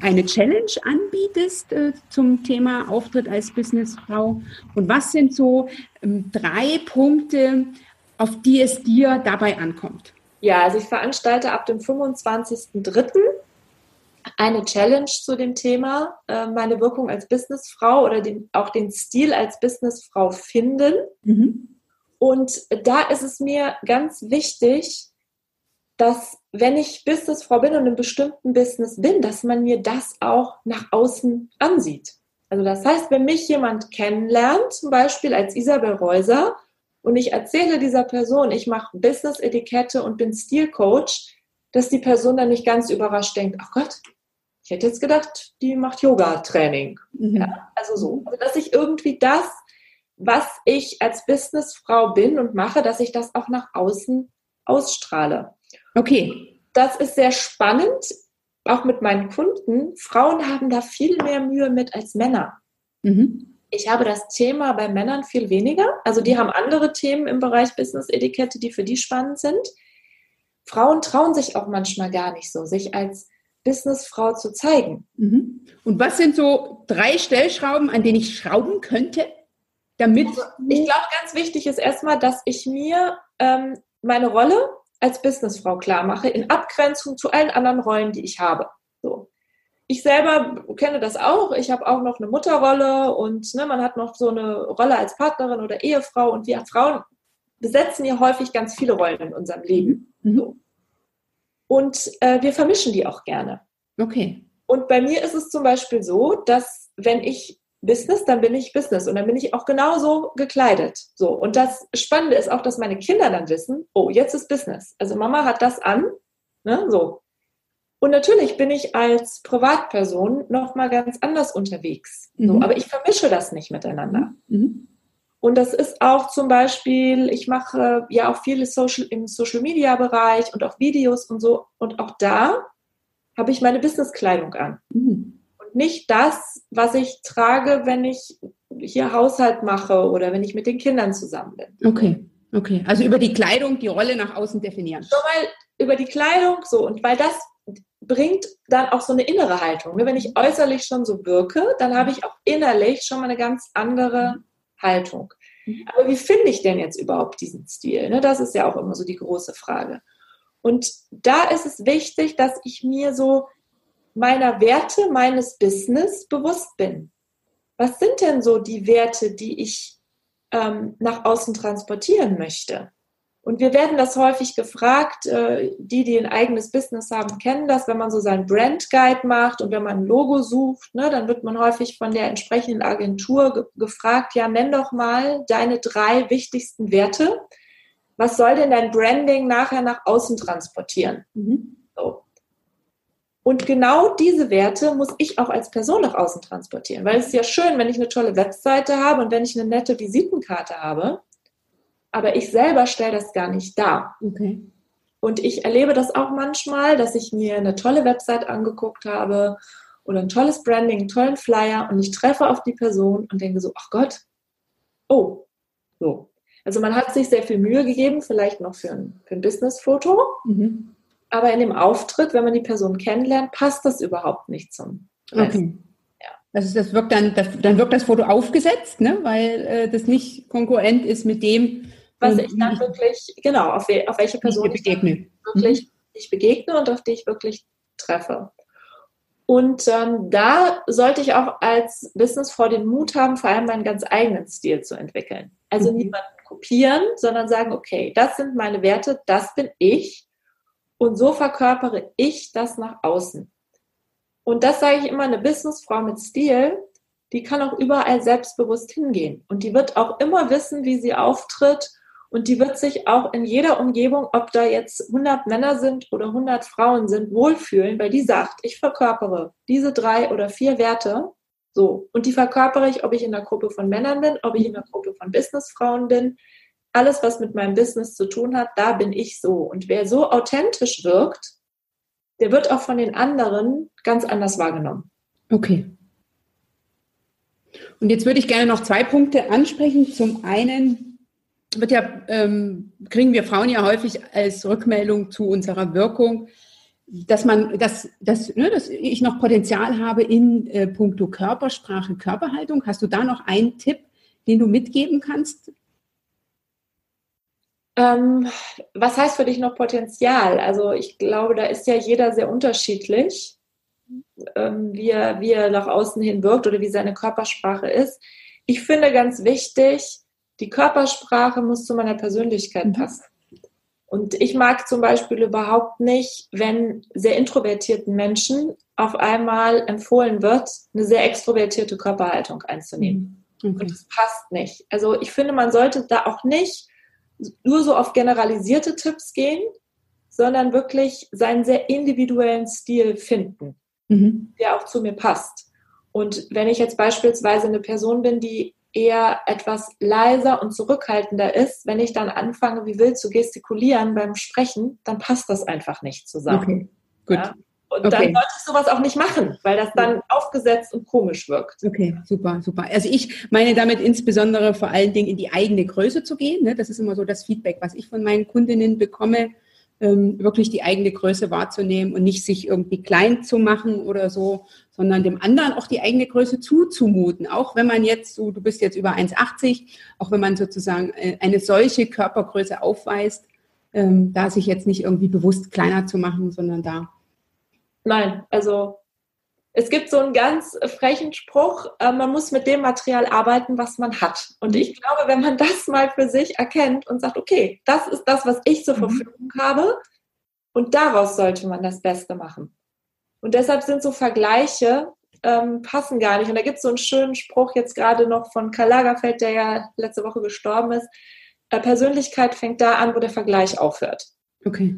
eine Challenge anbietest äh, zum Thema Auftritt als Businessfrau. Und was sind so drei Punkte, auf die es dir dabei ankommt? Ja, also ich veranstalte ab dem 25.03 eine Challenge zu dem Thema, äh, meine Wirkung als Businessfrau oder den, auch den Stil als Businessfrau finden. Mhm. Und da ist es mir ganz wichtig, dass wenn ich Businessfrau bin und in einem bestimmten Business bin, dass man mir das auch nach außen ansieht. Also das heißt, wenn mich jemand kennenlernt, zum Beispiel als Isabel Reuser, und ich erzähle dieser Person, ich mache Business-Etikette und bin Stilcoach, dass die Person dann nicht ganz überrascht denkt, ach Gott, ich hätte jetzt gedacht, die macht Yoga-Training. Mhm. Ja, also so. Also, dass ich irgendwie das, was ich als Businessfrau bin und mache, dass ich das auch nach außen ausstrahle. Okay. Das ist sehr spannend, auch mit meinen Kunden. Frauen haben da viel mehr Mühe mit als Männer. Mhm. Ich habe das Thema bei Männern viel weniger. Also die haben andere Themen im Bereich Business-Etikette, die für die spannend sind. Frauen trauen sich auch manchmal gar nicht so, sich als Businessfrau zu zeigen. Mhm. Und was sind so drei Stellschrauben, an denen ich schrauben könnte, damit? Also ich glaube, ganz wichtig ist erstmal, dass ich mir ähm, meine Rolle als Businessfrau klar mache, in Abgrenzung zu allen anderen Rollen, die ich habe. So. Ich selber kenne das auch. Ich habe auch noch eine Mutterrolle und ne, man hat noch so eine Rolle als Partnerin oder Ehefrau und wir Frauen besetzen ja häufig ganz viele Rollen in unserem Leben. Mhm. So. Und äh, wir vermischen die auch gerne. Okay. Und bei mir ist es zum Beispiel so, dass wenn ich Business, dann bin ich Business und dann bin ich auch genauso gekleidet. So. Und das Spannende ist auch, dass meine Kinder dann wissen, oh, jetzt ist Business. Also Mama hat das an, ne, so. Und natürlich bin ich als Privatperson nochmal ganz anders unterwegs. Mhm. So, aber ich vermische das nicht miteinander. Mhm. Und das ist auch zum Beispiel, ich mache ja auch viele Social, im Social Media Bereich und auch Videos und so. Und auch da habe ich meine Businesskleidung an. Mhm. Nicht das, was ich trage, wenn ich hier Haushalt mache oder wenn ich mit den Kindern zusammen bin. Okay, okay. Also über die Kleidung die Rolle nach außen definieren. Schon mal über die Kleidung so. Und weil das bringt dann auch so eine innere Haltung. Ne? Wenn ich äußerlich schon so wirke, dann habe ich auch innerlich schon mal eine ganz andere Haltung. Mhm. Aber wie finde ich denn jetzt überhaupt diesen Stil? Ne, das ist ja auch immer so die große Frage. Und da ist es wichtig, dass ich mir so meiner Werte meines Business bewusst bin. Was sind denn so die Werte, die ich ähm, nach außen transportieren möchte? Und wir werden das häufig gefragt, äh, die, die ein eigenes Business haben, kennen das, wenn man so seinen Brand Guide macht und wenn man ein Logo sucht, ne, dann wird man häufig von der entsprechenden Agentur ge gefragt, ja, nenn doch mal deine drei wichtigsten Werte. Was soll denn dein Branding nachher nach außen transportieren? Mhm. So. Und genau diese Werte muss ich auch als Person nach außen transportieren, weil es ist ja schön, wenn ich eine tolle Webseite habe und wenn ich eine nette Visitenkarte habe aber ich selber stelle das gar nicht dar. Okay. Und ich erlebe das auch manchmal, dass ich mir eine tolle Website angeguckt habe oder ein tolles Branding, einen tollen Flyer und ich treffe auf die Person und denke so, ach Gott, oh, so. Also man hat sich sehr viel Mühe gegeben, vielleicht noch für ein, für ein Business-Foto, mhm. Aber in dem Auftritt, wenn man die Person kennenlernt, passt das überhaupt nicht zum Rest. Okay. Ja. Also das wirkt dann, das, dann wirkt das Foto aufgesetzt, ne? weil äh, das nicht konkurrent ist mit dem, was ich dann wirklich, genau, auf, we auf welche Person ich begegne. wirklich mhm. ich begegne und auf die ich wirklich treffe. Und ähm, da sollte ich auch als Businessfrau den Mut haben, vor allem meinen ganz eigenen Stil zu entwickeln. Also mhm. niemanden kopieren, sondern sagen, okay, das sind meine Werte, das bin ich. Und so verkörpere ich das nach außen. Und das sage ich immer, eine Businessfrau mit Stil, die kann auch überall selbstbewusst hingehen. Und die wird auch immer wissen, wie sie auftritt und die wird sich auch in jeder Umgebung, ob da jetzt 100 Männer sind oder 100 Frauen sind, wohlfühlen, weil die sagt, ich verkörpere diese drei oder vier Werte. So. Und die verkörpere ich, ob ich in einer Gruppe von Männern bin, ob ich in einer Gruppe von Businessfrauen bin. Alles, was mit meinem Business zu tun hat, da bin ich so. Und wer so authentisch wirkt, der wird auch von den anderen ganz anders wahrgenommen. Okay. Und jetzt würde ich gerne noch zwei Punkte ansprechen. Zum einen wird ja, ähm, kriegen wir Frauen ja häufig als Rückmeldung zu unserer Wirkung, dass man, dass, dass, ne, dass ich noch Potenzial habe in äh, puncto Körpersprache, Körperhaltung. Hast du da noch einen Tipp, den du mitgeben kannst? Ähm, was heißt für dich noch Potenzial? Also ich glaube, da ist ja jeder sehr unterschiedlich, ähm, wie, er, wie er nach außen hin wirkt oder wie seine Körpersprache ist. Ich finde ganz wichtig, die Körpersprache muss zu meiner Persönlichkeit mhm. passen. Und ich mag zum Beispiel überhaupt nicht, wenn sehr introvertierten Menschen auf einmal empfohlen wird, eine sehr extrovertierte Körperhaltung einzunehmen. Mhm. Okay. Und das passt nicht. Also ich finde, man sollte da auch nicht nur so auf generalisierte Tipps gehen, sondern wirklich seinen sehr individuellen Stil finden. mhm. der auch zu mir passt. Und wenn ich jetzt beispielsweise eine Person bin, die eher etwas leiser und zurückhaltender ist, wenn ich dann anfange, wie wild zu gestikulieren beim Sprechen, dann passt das einfach nicht zusammen. Okay, gut. Ja? Und okay. dann sollte ich sowas auch nicht machen, weil das dann aufgesetzt und komisch wirkt. Okay, super, super. Also ich meine damit insbesondere vor allen Dingen in die eigene Größe zu gehen. Ne? Das ist immer so das Feedback, was ich von meinen Kundinnen bekomme, ähm, wirklich die eigene Größe wahrzunehmen und nicht sich irgendwie klein zu machen oder so, sondern dem anderen auch die eigene Größe zuzumuten. Auch wenn man jetzt so, du bist jetzt über 1,80, auch wenn man sozusagen äh, eine solche Körpergröße aufweist, ähm, da sich jetzt nicht irgendwie bewusst kleiner zu machen, sondern da Nein, also es gibt so einen ganz frechen Spruch, äh, man muss mit dem Material arbeiten, was man hat. Und ich glaube, wenn man das mal für sich erkennt und sagt, okay, das ist das, was ich zur mhm. Verfügung habe, und daraus sollte man das Beste machen. Und deshalb sind so Vergleiche ähm, passen gar nicht. Und da gibt es so einen schönen Spruch jetzt gerade noch von Karl Lagerfeld, der ja letzte Woche gestorben ist. Äh, Persönlichkeit fängt da an, wo der Vergleich aufhört. Okay.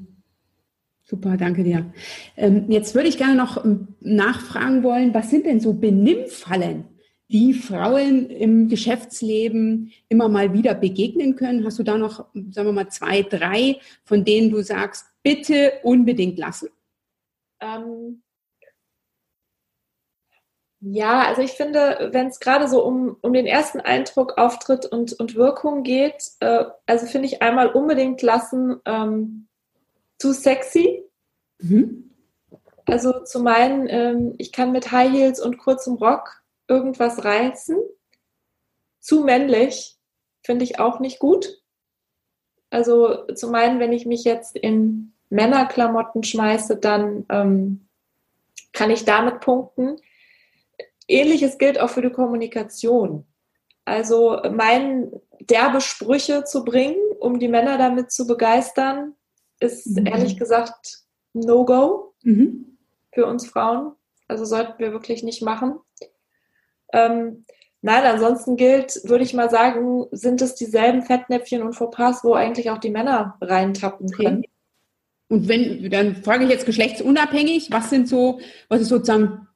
Super, danke dir. Ähm, jetzt würde ich gerne noch ähm, nachfragen wollen, was sind denn so Benimmfallen, die Frauen im Geschäftsleben immer mal wieder begegnen können? Hast du da noch, sagen wir mal, zwei, drei, von denen du sagst, bitte unbedingt lassen? Ähm, ja, also ich finde, wenn es gerade so um, um den ersten Eindruck, Auftritt und, und Wirkung geht, äh, also finde ich einmal unbedingt lassen, ähm, zu sexy. Mhm. Also zu meinen, ähm, ich kann mit High Heels und kurzem Rock irgendwas reizen. Zu männlich finde ich auch nicht gut. Also zu meinen, wenn ich mich jetzt in Männerklamotten schmeiße, dann ähm, kann ich damit punkten. Ähnliches gilt auch für die Kommunikation. Also meinen derbe Sprüche zu bringen, um die Männer damit zu begeistern, ist mhm. ehrlich gesagt No-Go mhm. für uns Frauen. Also sollten wir wirklich nicht machen. Ähm, nein, ansonsten gilt, würde ich mal sagen, sind es dieselben Fettnäpfchen und Fauxpas, wo eigentlich auch die Männer reintappen können. Okay. Und wenn, dann frage ich jetzt geschlechtsunabhängig, was sind so, was ist sozusagen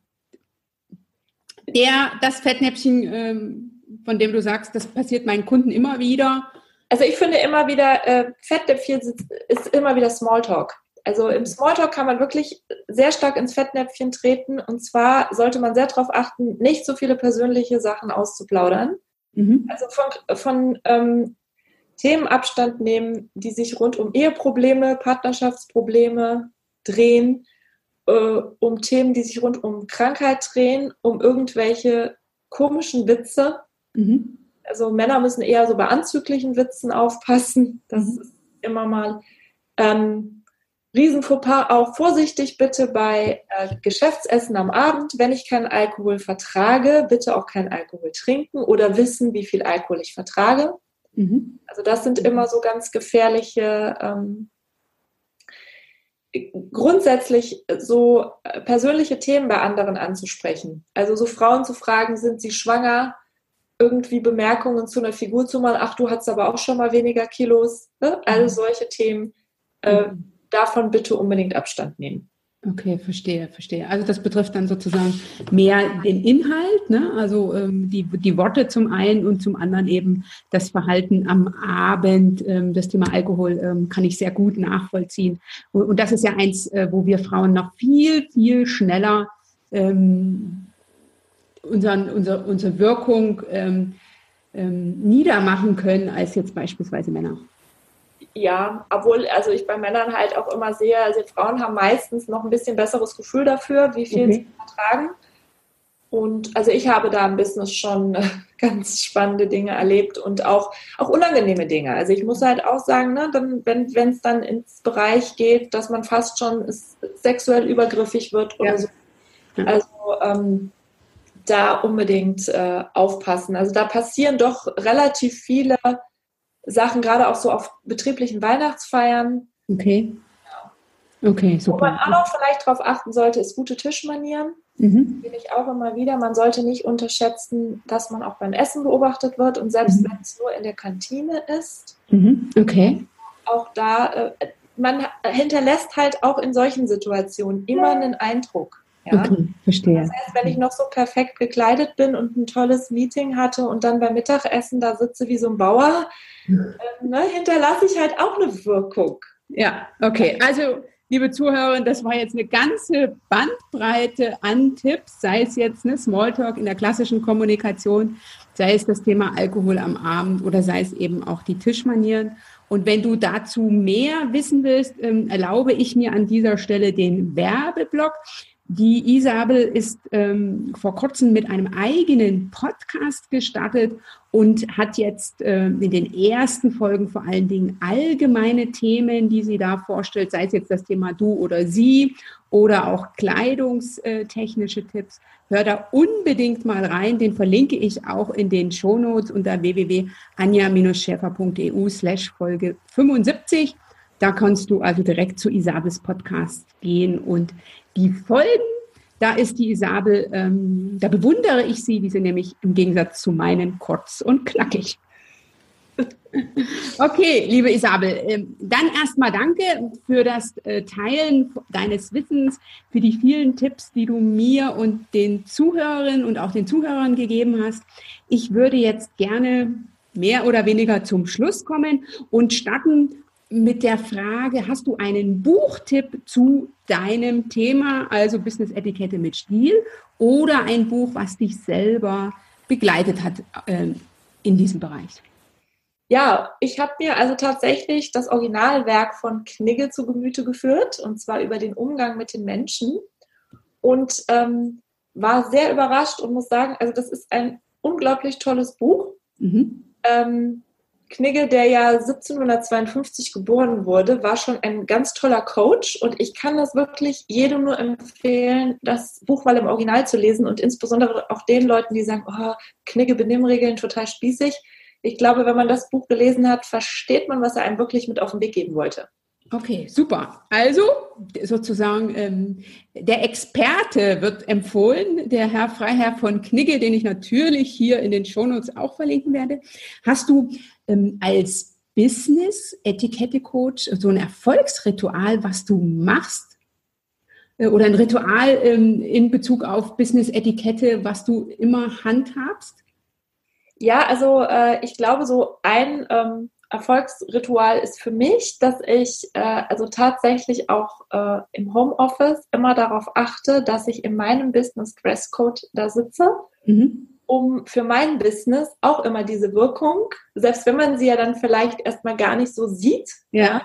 der, das Fettnäpfchen, ähm, von dem du sagst, das passiert meinen Kunden immer wieder, also ich finde immer wieder, äh, Fettnäpfchen ist immer wieder Smalltalk. Also im Smalltalk kann man wirklich sehr stark ins Fettnäpfchen treten. Und zwar sollte man sehr darauf achten, nicht so viele persönliche Sachen auszuplaudern. Mhm. Also von, von ähm, Themen Abstand nehmen, die sich rund um Eheprobleme, Partnerschaftsprobleme drehen, äh, um Themen, die sich rund um Krankheit drehen, um irgendwelche komischen Witze. Mhm also Männer müssen eher so bei anzüglichen Witzen aufpassen. Das mhm. ist immer mal ähm, Riesenfauxpas. Auch vorsichtig bitte bei äh, Geschäftsessen am Abend. Wenn ich keinen Alkohol vertrage, bitte auch keinen Alkohol trinken oder wissen, wie viel Alkohol ich vertrage. Mhm. Also das sind immer so ganz gefährliche ähm, grundsätzlich so persönliche Themen bei anderen anzusprechen. Also so Frauen zu fragen, sind sie schwanger? Irgendwie Bemerkungen zu einer Figur zu machen, ach, du hast aber auch schon mal weniger Kilos, ne? also mhm. solche Themen, äh, mhm. davon bitte unbedingt Abstand nehmen. Okay, verstehe, verstehe. Also das betrifft dann sozusagen mehr den Inhalt, ne? also ähm, die, die Worte zum einen und zum anderen eben das Verhalten am Abend. Ähm, das Thema Alkohol ähm, kann ich sehr gut nachvollziehen. Und, und das ist ja eins, äh, wo wir Frauen noch viel, viel schneller ähm, unseren, unser, unsere Wirkung ähm, ähm, niedermachen können als jetzt beispielsweise Männer. Ja, obwohl, also ich bei Männern halt auch immer sehe, also Frauen haben meistens noch ein bisschen besseres Gefühl dafür, wie viel okay. sie vertragen. Und also ich habe da im Business schon *laughs* ganz spannende Dinge erlebt und auch, auch unangenehme Dinge. Also ich muss halt auch sagen, ne, dann, wenn es dann ins Bereich geht, dass man fast schon sexuell übergriffig wird oder ja. so. Also ähm, da unbedingt äh, aufpassen. Also da passieren doch relativ viele Sachen, gerade auch so auf betrieblichen Weihnachtsfeiern. Okay. Okay, super. Wo man auch noch vielleicht darauf achten sollte, ist gute Tischmanieren. Mhm. Will ich auch immer wieder. Man sollte nicht unterschätzen, dass man auch beim Essen beobachtet wird und selbst mhm. wenn es nur in der Kantine ist. Mhm. Okay. Auch da, äh, man hinterlässt halt auch in solchen Situationen immer einen Eindruck. Ja? Okay, verstehe. Das heißt, wenn ich noch so perfekt gekleidet bin und ein tolles Meeting hatte und dann beim Mittagessen da sitze wie so ein Bauer, äh, ne, hinterlasse ich halt auch eine Wirkung. Ja, okay. Also liebe Zuhörerin, das war jetzt eine ganze Bandbreite an Tipps, sei es jetzt eine Smalltalk in der klassischen Kommunikation, sei es das Thema Alkohol am Abend oder sei es eben auch die Tischmanieren. Und wenn du dazu mehr wissen willst, ähm, erlaube ich mir an dieser Stelle den Werbeblock. Die Isabel ist ähm, vor kurzem mit einem eigenen Podcast gestartet und hat jetzt äh, in den ersten Folgen vor allen Dingen allgemeine Themen, die sie da vorstellt, sei es jetzt das Thema du oder sie oder auch kleidungstechnische Tipps. Hör da unbedingt mal rein. Den verlinke ich auch in den Shownotes unter www.anja-schäfer.eu slash Folge 75. Da kannst du also direkt zu Isabels Podcast gehen und die Folgen, da ist die Isabel, ähm, da bewundere ich sie, die sind nämlich im Gegensatz zu meinen kurz und knackig. *laughs* Okay, liebe Isabel, ähm, dann erstmal danke für das äh, Teilen deines Wissens, für die vielen Tipps, die du mir und den Zuhörerinnen und auch den Zuhörern gegeben hast. Ich würde jetzt gerne mehr oder weniger zum Schluss kommen und starten mit der Frage, hast du einen Buchtipp zu deinem Thema, also Business Etikette mit Stil, oder ein Buch, was dich selber begleitet hat äh, in diesem Bereich? Ja, ich habe mir also tatsächlich das Originalwerk von Knigge zu Gemüte geführt, und zwar über den Umgang mit den Menschen. Und ähm, war sehr überrascht und muss sagen, also das ist ein unglaublich tolles Buch. Mhm. Ähm, Knigge, der ja 1752 geboren wurde, war schon ein ganz toller Coach und ich kann das wirklich jedem nur empfehlen, das Buch mal im Original zu lesen und insbesondere auch den Leuten, die sagen, oh, Knigge Benimmregeln total spießig. Ich glaube, wenn man das Buch gelesen hat, versteht man, was er einem wirklich mit auf den Weg geben wollte. Okay, super. Also sozusagen ähm, der Experte wird empfohlen, der Herr Freiherr von Knigge, den ich natürlich hier in den Shownotes auch verlinken werde. Hast du ähm, als Business-Etikette-Coach so ein Erfolgsritual, was du machst? Äh, oder ein Ritual ähm, in Bezug auf Business-Etikette, was du immer handhabst? Ja, also äh, ich glaube, so ein ähm, Erfolgsritual ist für mich, dass ich äh, also tatsächlich auch äh, im Homeoffice immer darauf achte, dass ich in meinem Business Dresscode da sitze, mhm. um für mein Business auch immer diese Wirkung, selbst wenn man sie ja dann vielleicht erstmal gar nicht so sieht, ja.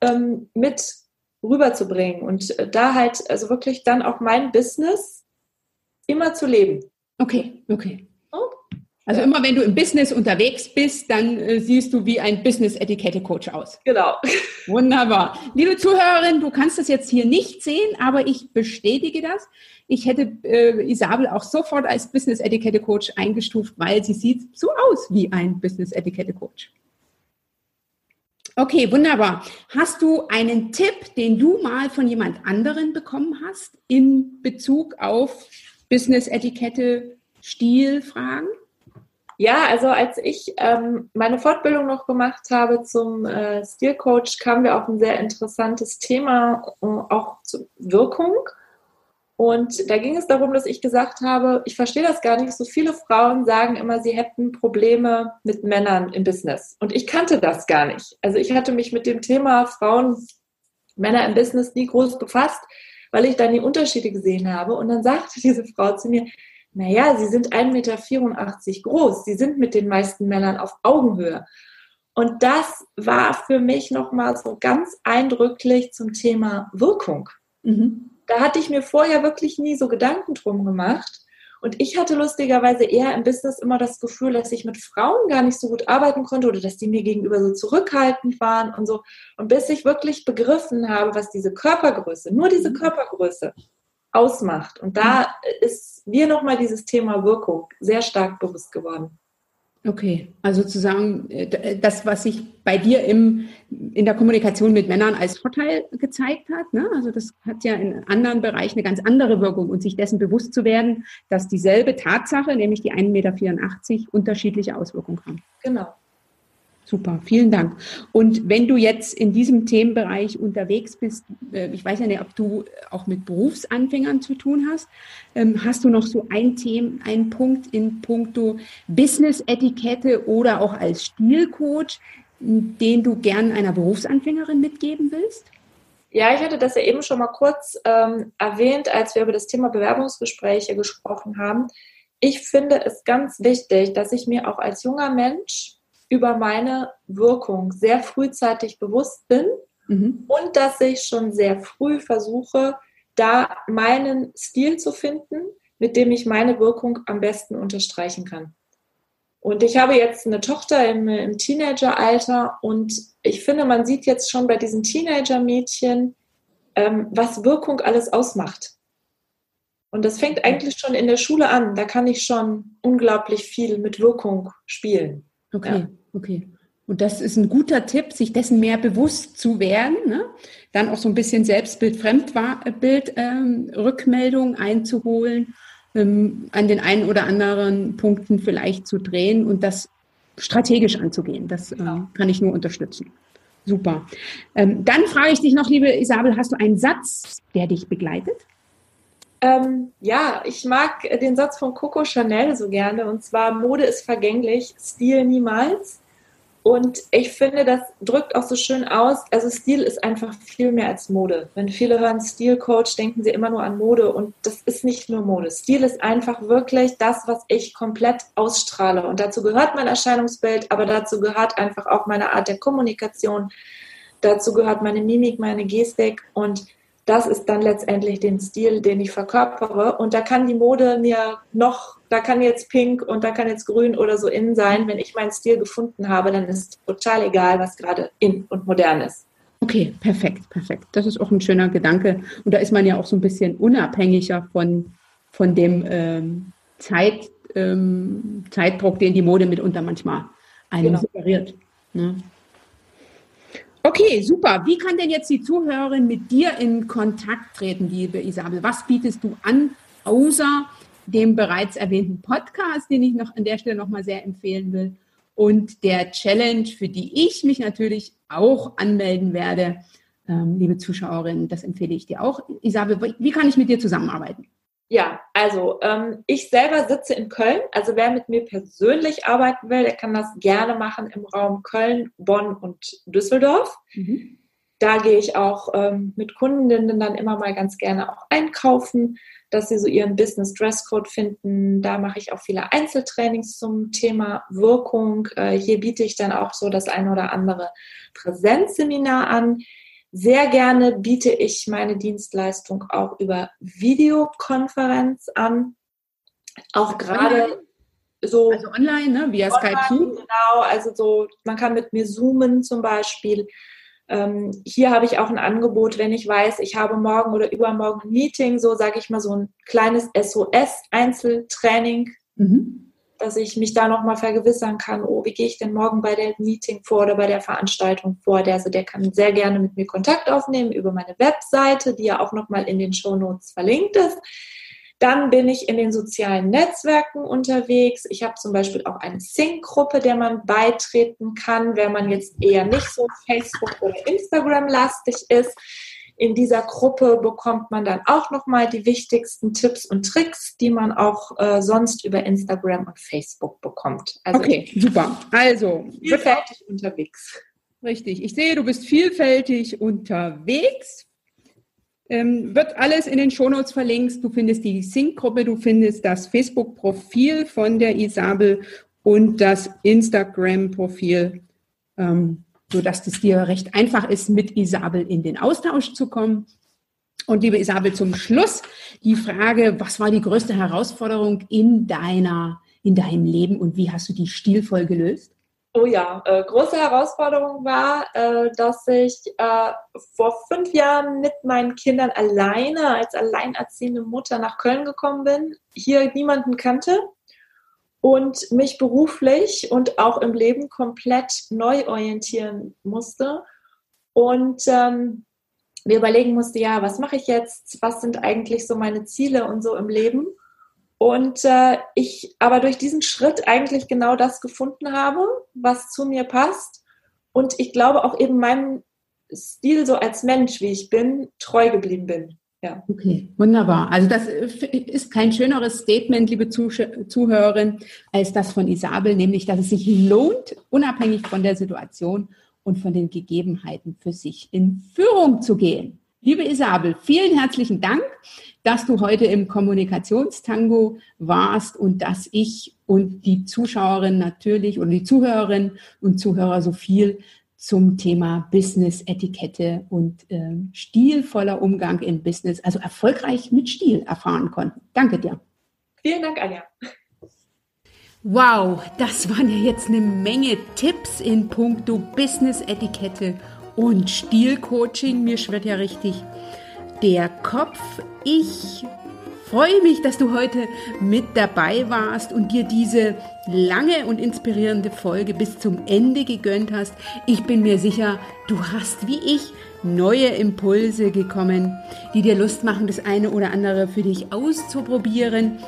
ähm, mit rüberzubringen und äh, da halt also wirklich dann auch mein Business immer zu leben. Okay, okay. Also immer wenn du im Business unterwegs bist, dann äh, siehst du wie ein Business-Etikette-Coach aus. Genau. Wunderbar. Liebe Zuhörerin, du kannst das jetzt hier nicht sehen, aber ich bestätige das. Ich hätte äh, Isabel auch sofort als Business-Etikette-Coach eingestuft, weil sie sieht so aus wie ein Business-Etikette-Coach. Okay, wunderbar. Hast du einen Tipp, den du mal von jemand anderen bekommen hast in Bezug auf Business-Etikette, Stilfragen? Ja, also als ich ähm, meine Fortbildung noch gemacht habe zum äh, Stilcoach, kamen wir auf ein sehr interessantes Thema, auch zur Wirkung. Und da ging es darum, dass ich gesagt habe, ich verstehe das gar nicht. So viele Frauen sagen immer, sie hätten Probleme mit Männern im Business. Und ich kannte das gar nicht. Also ich hatte mich mit dem Thema Frauen, Männer im Business nie groß befasst, weil ich dann die Unterschiede gesehen habe. Und dann sagte diese Frau zu mir, naja, sie sind 1,84 Meter groß, sie sind mit den meisten Männern auf Augenhöhe. Und das war für mich nochmal so ganz eindrücklich zum Thema Wirkung. Mhm. Da hatte ich mir vorher wirklich nie so Gedanken drum gemacht. Und ich hatte lustigerweise eher im Business immer das Gefühl, dass ich mit Frauen gar nicht so gut arbeiten konnte oder dass die mir gegenüber so zurückhaltend waren und so. Und bis ich wirklich begriffen habe, was diese Körpergröße, nur diese mhm. Körpergröße ausmacht. Und da ist mir nochmal dieses Thema Wirkung sehr stark bewusst geworden. Okay, also sozusagen äh, das, was sich bei dir im, in der Kommunikation mit Männern als Vorteil gezeigt hat. Ne? Also das hat ja in anderen Bereichen eine ganz andere Wirkung und sich dessen bewusst zu werden, dass dieselbe Tatsache, nämlich die 1,84 Meter, unterschiedliche Auswirkungen haben. Genau. Super, vielen Dank. Und wenn du jetzt in diesem Themenbereich unterwegs bist, äh, ich weiß ja nicht, ob du auch mit Berufsanfängern zu tun hast, ähm, hast du noch so ein Thema, einen Punkt in puncto Business-Etikette oder auch als Stilcoach, den du gern einer Berufsanfängerin mitgeben willst? Ja, ich hatte das ja eben schon mal kurz ähm, erwähnt, als wir über das Thema Bewerbungsgespräche gesprochen haben. Ich finde es ganz wichtig, dass ich mir auch als junger Mensch über meine Wirkung sehr frühzeitig bewusst bin mhm. und dass ich schon sehr früh versuche, da meinen Stil zu finden, mit dem ich meine Wirkung am besten unterstreichen kann. Und ich habe jetzt eine Tochter im, im Teenageralter und ich finde, man sieht jetzt schon bei diesen Teenager-Mädchen, ähm, was Wirkung alles ausmacht. Und das fängt eigentlich schon in der Schule an. Da kann ich schon unglaublich viel mit Wirkung spielen. Okay, ja. okay. Und das ist ein guter Tipp, sich dessen mehr bewusst zu werden. Ne? Dann auch so ein bisschen Selbstbild, Fremdbild, ähm, Rückmeldung einzuholen, ähm, an den einen oder anderen Punkten vielleicht zu drehen und das strategisch anzugehen. Das äh, kann ich nur unterstützen. Super. Ähm, dann frage ich dich noch, liebe Isabel, hast du einen Satz, der dich begleitet? Ähm, ja, ich mag den Satz von Coco Chanel so gerne und zwar Mode ist vergänglich, Stil niemals. Und ich finde, das drückt auch so schön aus. Also Stil ist einfach viel mehr als Mode. Wenn viele hören Stilcoach, denken sie immer nur an Mode und das ist nicht nur Mode. Stil ist einfach wirklich das, was ich komplett ausstrahle. Und dazu gehört mein Erscheinungsbild, aber dazu gehört einfach auch meine Art der Kommunikation. Dazu gehört meine Mimik, meine Gestik und das ist dann letztendlich den Stil, den ich verkörpere. Und da kann die Mode mir noch, da kann jetzt pink und da kann jetzt grün oder so in sein. Wenn ich meinen Stil gefunden habe, dann ist total egal, was gerade in und modern ist. Okay, perfekt, perfekt. Das ist auch ein schöner Gedanke. Und da ist man ja auch so ein bisschen unabhängiger von, von dem ähm, Zeit, ähm, Zeitdruck, den die Mode mitunter manchmal einem genau. suggeriert. Ne? Okay, super. Wie kann denn jetzt die Zuhörerin mit dir in Kontakt treten, liebe Isabel? Was bietest du an, außer dem bereits erwähnten Podcast, den ich noch an der Stelle nochmal sehr empfehlen will, und der Challenge, für die ich mich natürlich auch anmelden werde. Ähm, liebe Zuschauerin, das empfehle ich dir auch. Isabel, wie kann ich mit dir zusammenarbeiten? Ja, also ähm, ich selber sitze in Köln. Also wer mit mir persönlich arbeiten will, der kann das gerne machen im Raum Köln, Bonn und Düsseldorf. Mhm. Da gehe ich auch ähm, mit Kundinnen dann immer mal ganz gerne auch einkaufen, dass sie so ihren Business Dresscode finden. Da mache ich auch viele Einzeltrainings zum Thema Wirkung. Äh, hier biete ich dann auch so das ein oder andere Präsenzseminar an. Sehr gerne biete ich meine Dienstleistung auch über Videokonferenz an. Auch gerade so. Also online, ne? via online, Skype. Genau, also so, man kann mit mir zoomen zum Beispiel. Ähm, hier habe ich auch ein Angebot, wenn ich weiß, ich habe morgen oder übermorgen ein Meeting, so sage ich mal so ein kleines SOS-Einzeltraining. Mhm dass ich mich da nochmal vergewissern kann, oh, wie gehe ich denn morgen bei der Meeting vor oder bei der Veranstaltung vor. Der, also der kann sehr gerne mit mir Kontakt aufnehmen über meine Webseite, die ja auch nochmal in den Show Notes verlinkt ist. Dann bin ich in den sozialen Netzwerken unterwegs. Ich habe zum Beispiel auch eine Sync-Gruppe, der man beitreten kann, wenn man jetzt eher nicht so Facebook- oder Instagram-lastig ist. In dieser Gruppe bekommt man dann auch nochmal die wichtigsten Tipps und Tricks, die man auch äh, sonst über Instagram und Facebook bekommt. Also okay, super. Also vielfältig unterwegs. Richtig. Ich sehe, du bist vielfältig unterwegs. Ähm, wird alles in den Shownotes verlinkt. Du findest die Sync-Gruppe, du findest das Facebook-Profil von der Isabel und das Instagram-Profil ähm, sodass es dir recht einfach ist, mit Isabel in den Austausch zu kommen. Und liebe Isabel, zum Schluss die Frage, was war die größte Herausforderung in deiner, in deinem Leben und wie hast du die stilvoll gelöst? Oh ja, äh, große Herausforderung war, äh, dass ich äh, vor fünf Jahren mit meinen Kindern alleine als alleinerziehende Mutter nach Köln gekommen bin, hier niemanden kannte und mich beruflich und auch im Leben komplett neu orientieren musste und ähm, mir überlegen musste, ja, was mache ich jetzt? Was sind eigentlich so meine Ziele und so im Leben? Und äh, ich aber durch diesen Schritt eigentlich genau das gefunden habe, was zu mir passt. Und ich glaube auch eben meinem Stil so als Mensch, wie ich bin, treu geblieben bin. Ja. Okay, wunderbar. Also das äh, ist kein schöneres Statement, liebe Zuhörerin, als das von Isabel, nämlich, dass es sich lohnt, unabhängig von der Situation und von den Gegebenheiten für sich in Führung zu gehen. Liebe Isabel, vielen herzlichen Dank, dass du heute im Kommunikationstango warst und dass ich und die Zuschauerin natürlich und die Zuhörerinnen und Zuhörer so viel zum Thema Business-Etikette und äh, stilvoller Umgang in Business, also erfolgreich mit Stil erfahren konnten. Danke dir. Vielen Dank, Anja. Wow, das waren ja jetzt eine Menge Tipps in puncto Business-Etikette und Stilcoaching. Mir schwirrt ja richtig der Kopf. Ich freue mich, dass du heute mit dabei warst und dir diese lange und inspirierende Folge bis zum Ende gegönnt hast. Ich bin mir sicher, du hast wie ich neue Impulse gekommen, die dir Lust machen, das eine oder andere für dich auszuprobieren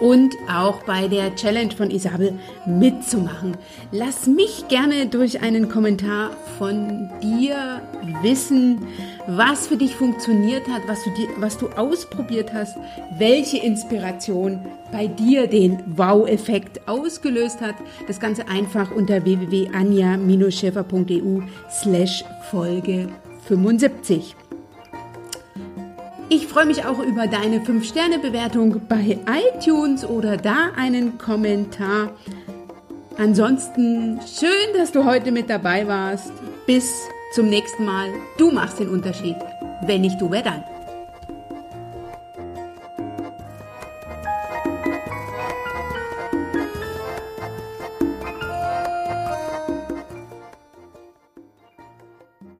und auch bei der Challenge von Isabel mitzumachen. Lass mich gerne durch einen Kommentar von dir wissen, was für dich funktioniert hat, was du, dir, was du ausprobiert hast, welche Inspiration bei dir den Wow-Effekt ausgelöst hat. Das Ganze einfach unter www.anja-schäfer.eu slash Folge 75. Ich freue mich auch über deine 5-Sterne-Bewertung bei iTunes oder da einen Kommentar. Ansonsten schön, dass du heute mit dabei warst. Bis zum nächsten Mal. Du machst den Unterschied. Wenn nicht du, wer dann?